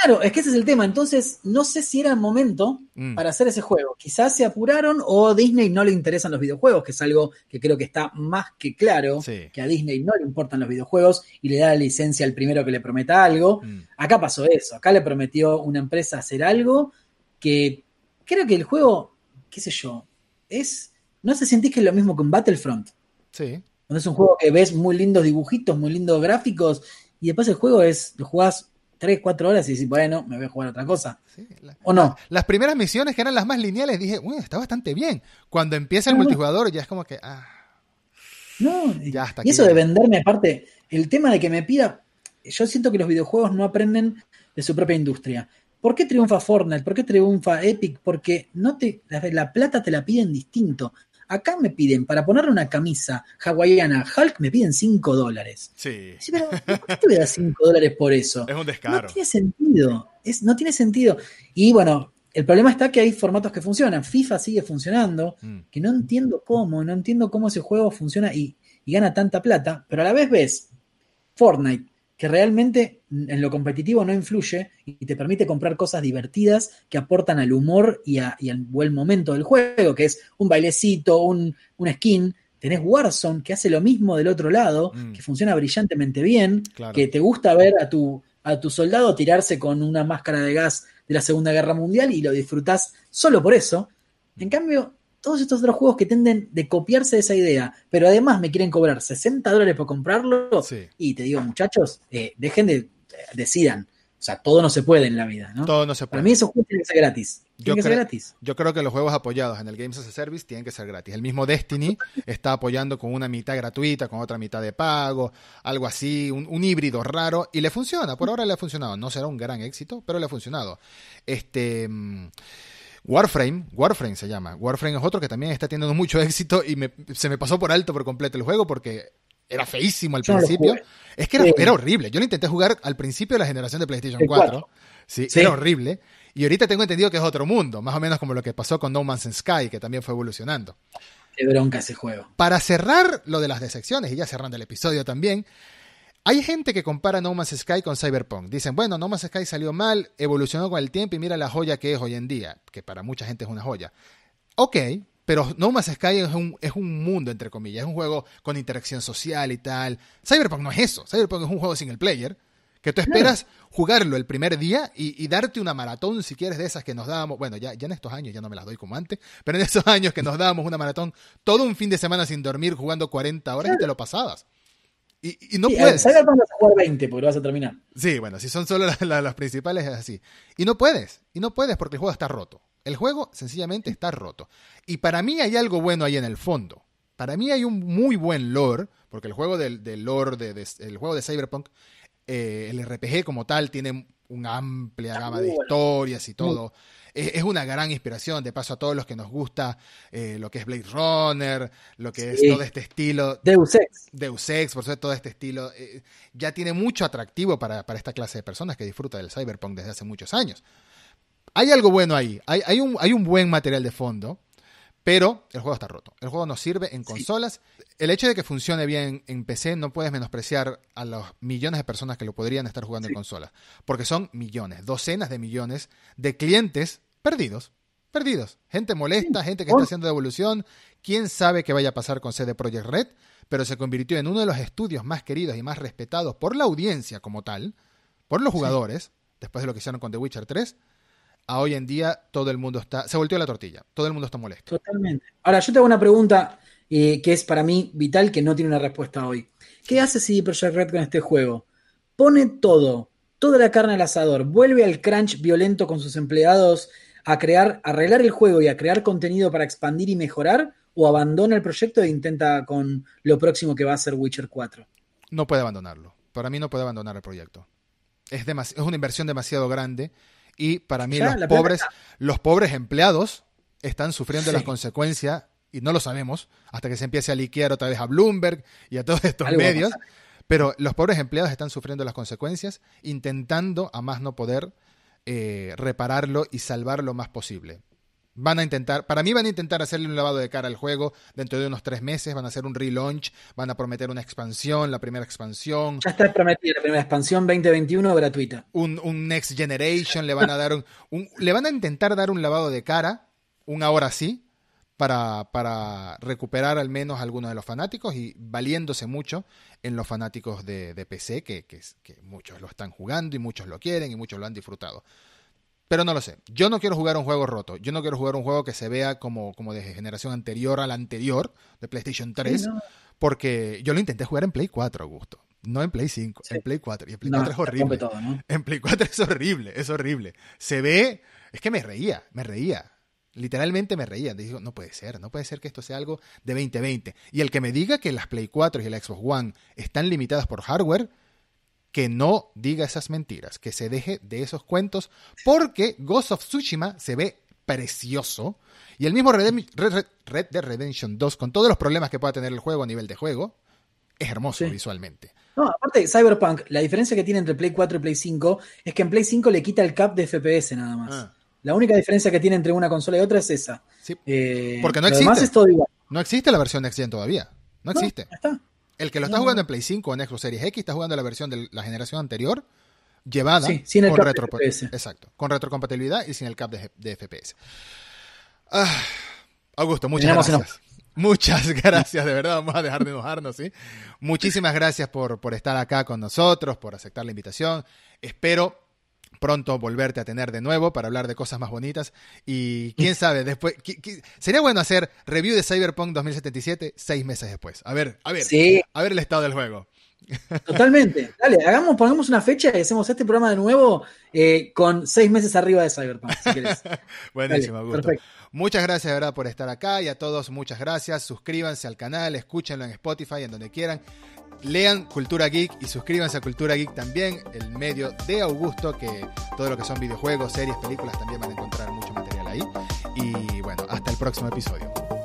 Claro, es que ese es el tema. Entonces, no sé si era el momento Mm. para hacer ese juego. Quizás se apuraron o a Disney no le interesan los videojuegos, que es algo que creo que está más que claro, Sí. que a Disney no le importan los videojuegos y le da la licencia al primero que le prometa algo. Mm. Acá pasó eso, acá le prometió una empresa hacer algo que creo que el juego, qué sé yo, es... No se sentís que es lo mismo que un Battlefront, Sí, es un juego que ves muy lindos dibujitos, muy lindos gráficos, y después el juego es, lo jugás 3, 4 horas y decís, bueno, me voy a jugar otra cosa. sí. La- ¿O no? Las primeras misiones que eran las más lineales dije, uy, está bastante bien. Cuando empieza el No, multijugador ya es como que, ah, No, Ya, hasta y eso de venderme, aparte, el tema de que me pida, yo siento que los videojuegos no aprenden de su propia industria. ¿Por qué triunfa Fortnite? ¿Por qué triunfa Epic? Porque no te, la, la plata te la piden distinto. Acá me piden, para ponerle una camisa hawaiana a Hulk, me piden 5 dólares. sí, Sí, pero ¿por qué te voy a dar 5 dólares por eso? es un No descaro. tiene sentido. Es, no tiene sentido. Y bueno, el problema está que hay formatos que funcionan. FIFA sigue funcionando, Mm. que no entiendo cómo, no entiendo cómo ese juego funciona y, y gana tanta plata, pero a la vez ves Fortnite, que realmente en lo competitivo no influye y te permite comprar cosas divertidas que aportan al humor y, a- y al buen momento del juego, que es un bailecito, un, un skin. Tenés Warzone, que hace lo mismo del otro lado, Mm. que funciona brillantemente bien, Claro. que te gusta ver a tu, a tu soldado tirarse con una máscara de gas de la Segunda Guerra Mundial y lo disfrutás solo por eso. En cambio, todos estos otros juegos que tienden de copiarse de esa idea, pero además me quieren cobrar 60 dólares por comprarlo, y te digo, muchachos, eh, dejen de, decidan. O sea, todo no se puede en la vida, ¿no? Todo no se puede. Para mí esos juegos tienen que ser gratis. Yo, que ser gratis. yo creo que los juegos apoyados en el Games as a Service tienen que ser gratis. El mismo Destiny está apoyando con una mitad gratuita, con otra mitad de pago, algo así, un, un, híbrido raro, y le funciona. Por ahora le ha funcionado. No será un gran éxito, pero le ha funcionado. Este. Warframe, Warframe se llama. Warframe es otro que también está teniendo mucho éxito y se me pasó por alto por completo el juego porque era feísimo al principio. es que era, horrible. Yo lo intenté jugar al principio de la generación de PlayStation 4. Sí, era horrible. Y ahorita tengo entendido que es otro mundo, más o menos como lo que pasó con No Man's Sky, que también fue evolucionando. Qué bronca ese juego. Para cerrar lo de las decepciones, y ya cerrando el episodio también, hay gente que compara No Man's Sky con Cyberpunk. Dicen, bueno, No Man's Sky salió mal, evolucionó con el tiempo y mira la joya que es hoy en día, que para mucha gente es una joya. Ok, pero No Man's Sky es un, es un mundo, entre comillas, es un juego con interacción social y tal. Cyberpunk no es eso, Cyberpunk es un juego single player, que tú esperas jugarlo el primer día y, darte una maratón, si quieres, de esas que nos dábamos, bueno, ya, ya en estos años ya no me las doy como antes, pero en esos años que nos dábamos una maratón todo un fin de semana sin dormir, jugando 40 horas y te lo pasabas. Y, no puedes. vas a jugar 20 porque vas a terminar. Sí, bueno, si son solo las, principales es así. Y no puedes. Y no puedes porque el juego está roto. El juego sencillamente está roto. Y para mí hay algo bueno ahí en el fondo. Para mí hay un muy buen lore, porque el juego del, lore, de, el juego de Cyberpunk, eh, el RPG como tal, tiene una amplia gama de historias y todo es, una gran inspiración, de paso a todos los que nos gusta eh, lo que es Blade Runner, lo que es todo este estilo. Deus Ex. Deus Ex, por suerte todo este estilo. Eh, ya tiene mucho atractivo para, esta clase de personas que disfruta del cyberpunk desde hace muchos años. Hay algo bueno ahí, hay, hay, un, hay un buen material de fondo, pero el juego está roto. El juego no sirve en consolas. El hecho de que funcione bien en PC no puedes menospreciar a los millones de personas que lo podrían estar jugando en consolas. Porque son millones, docenas de millones de clientes perdidos. Perdidos. Gente molesta, gente que está haciendo devolución. ¿Quién sabe qué vaya a pasar con CD Projekt Red? Pero se convirtió en uno de los estudios más queridos y más respetados por la audiencia como tal, por los jugadores, después de lo que hicieron con The Witcher 3. A hoy en día todo el mundo está, se volteó la tortilla, todo el mundo está molesto. Totalmente. Ahora, yo te hago una pregunta eh, que es para mí vital, que no tiene una respuesta hoy. ¿Qué hace CD Projekt Red con este juego? Pone todo, toda la carne al asador, vuelve al crunch violento con sus empleados a crear, arreglar el juego y a crear contenido para expandir y mejorar, o abandona el proyecto e intenta con lo próximo que va a ser Witcher 4? No puede abandonarlo. Para mí no puede abandonar el proyecto. Es, es una inversión demasiado grande y para mí los pobres, los pobres empleados están sufriendo las consecuencias y no lo sabemos hasta que se empiece a liquear otra vez a Bloomberg y a todos estos medios. Pero los pobres empleados están sufriendo las consecuencias intentando a más no poder eh, repararlo y salvar lo más posible. Van a intentar, para mí van a intentar hacerle un lavado de cara al juego dentro de unos tres meses, van a hacer un relaunch, van a prometer una expansión, la primera expansión. Ya está prometida la primera expansión 2021 gratuita. Un, Next Generation, le van a dar un, le van a intentar dar un lavado de cara, un ahora sí, para, para, recuperar al menos algunos de los fanáticos y valiéndose mucho en los fanáticos de, PC, que, que, muchos lo están jugando y muchos lo quieren y muchos lo han disfrutado. Pero no lo sé. Yo no quiero jugar un juego roto. Yo no quiero jugar un juego que se vea como, como de generación anterior a la anterior, de PlayStation 3, porque yo lo intenté jugar en Play 4, Augusto. No en Play 5, en Play 4. Y en Play 4 es horrible. En Play 4 es horrible, es horrible. Se ve. Es que me reía, me reía. Literalmente me reía. Digo, no puede ser, no puede ser que esto sea algo de 2020. Y el que me diga que las Play 4 y la Xbox One están limitadas por hardware, que no diga esas mentiras, que se deje de esos cuentos, porque Ghost of Tsushima se ve precioso. Y el mismo Red, Dead Redemption 2, con todos los problemas que pueda tener el juego a nivel de juego, es hermoso visualmente. No, aparte, Cyberpunk, la diferencia que tiene entre Play 4 y Play 5 es que en Play 5 le quita el cap de FPS nada más. Ah. La única diferencia que tiene entre una consola y otra es esa. Eh, Porque no existe. Es todo igual. No existe la versión Next Gen todavía. No existe. El que lo está jugando en Play 5 o en Xbox Series X está jugando la versión de la generación anterior llevada sin el con, retro Exacto, con retrocompatibilidad y sin el cap de, FPS. Ah, Augusto, muchas gracias. Muchas gracias, de verdad, vamos a dejar de enojarnos, ¿sí? Muchísimas gracias por, por estar acá con nosotros, por aceptar la invitación. Espero pronto volverte a tener de nuevo para hablar de cosas más bonitas. Y quién sabe, después. sería bueno hacer review de Cyberpunk 2077 seis meses después. A ver, a ver. A ver el estado del juego. Totalmente. Dale, hagamos, pongamos una fecha y hacemos este programa de nuevo eh, con seis meses arriba de Cyberpunk, si querés. Buenísimo, Muchas gracias, verdad, por estar acá y a todos muchas gracias. Suscríbanse al canal, escúchenlo en Spotify, en donde quieran. Lean Cultura Geek y suscríbanse a Cultura Geek también, el medio de Augusto, que todo lo que son videojuegos, series, películas, también van a encontrar mucho material ahí. Y bueno, hasta el próximo episodio.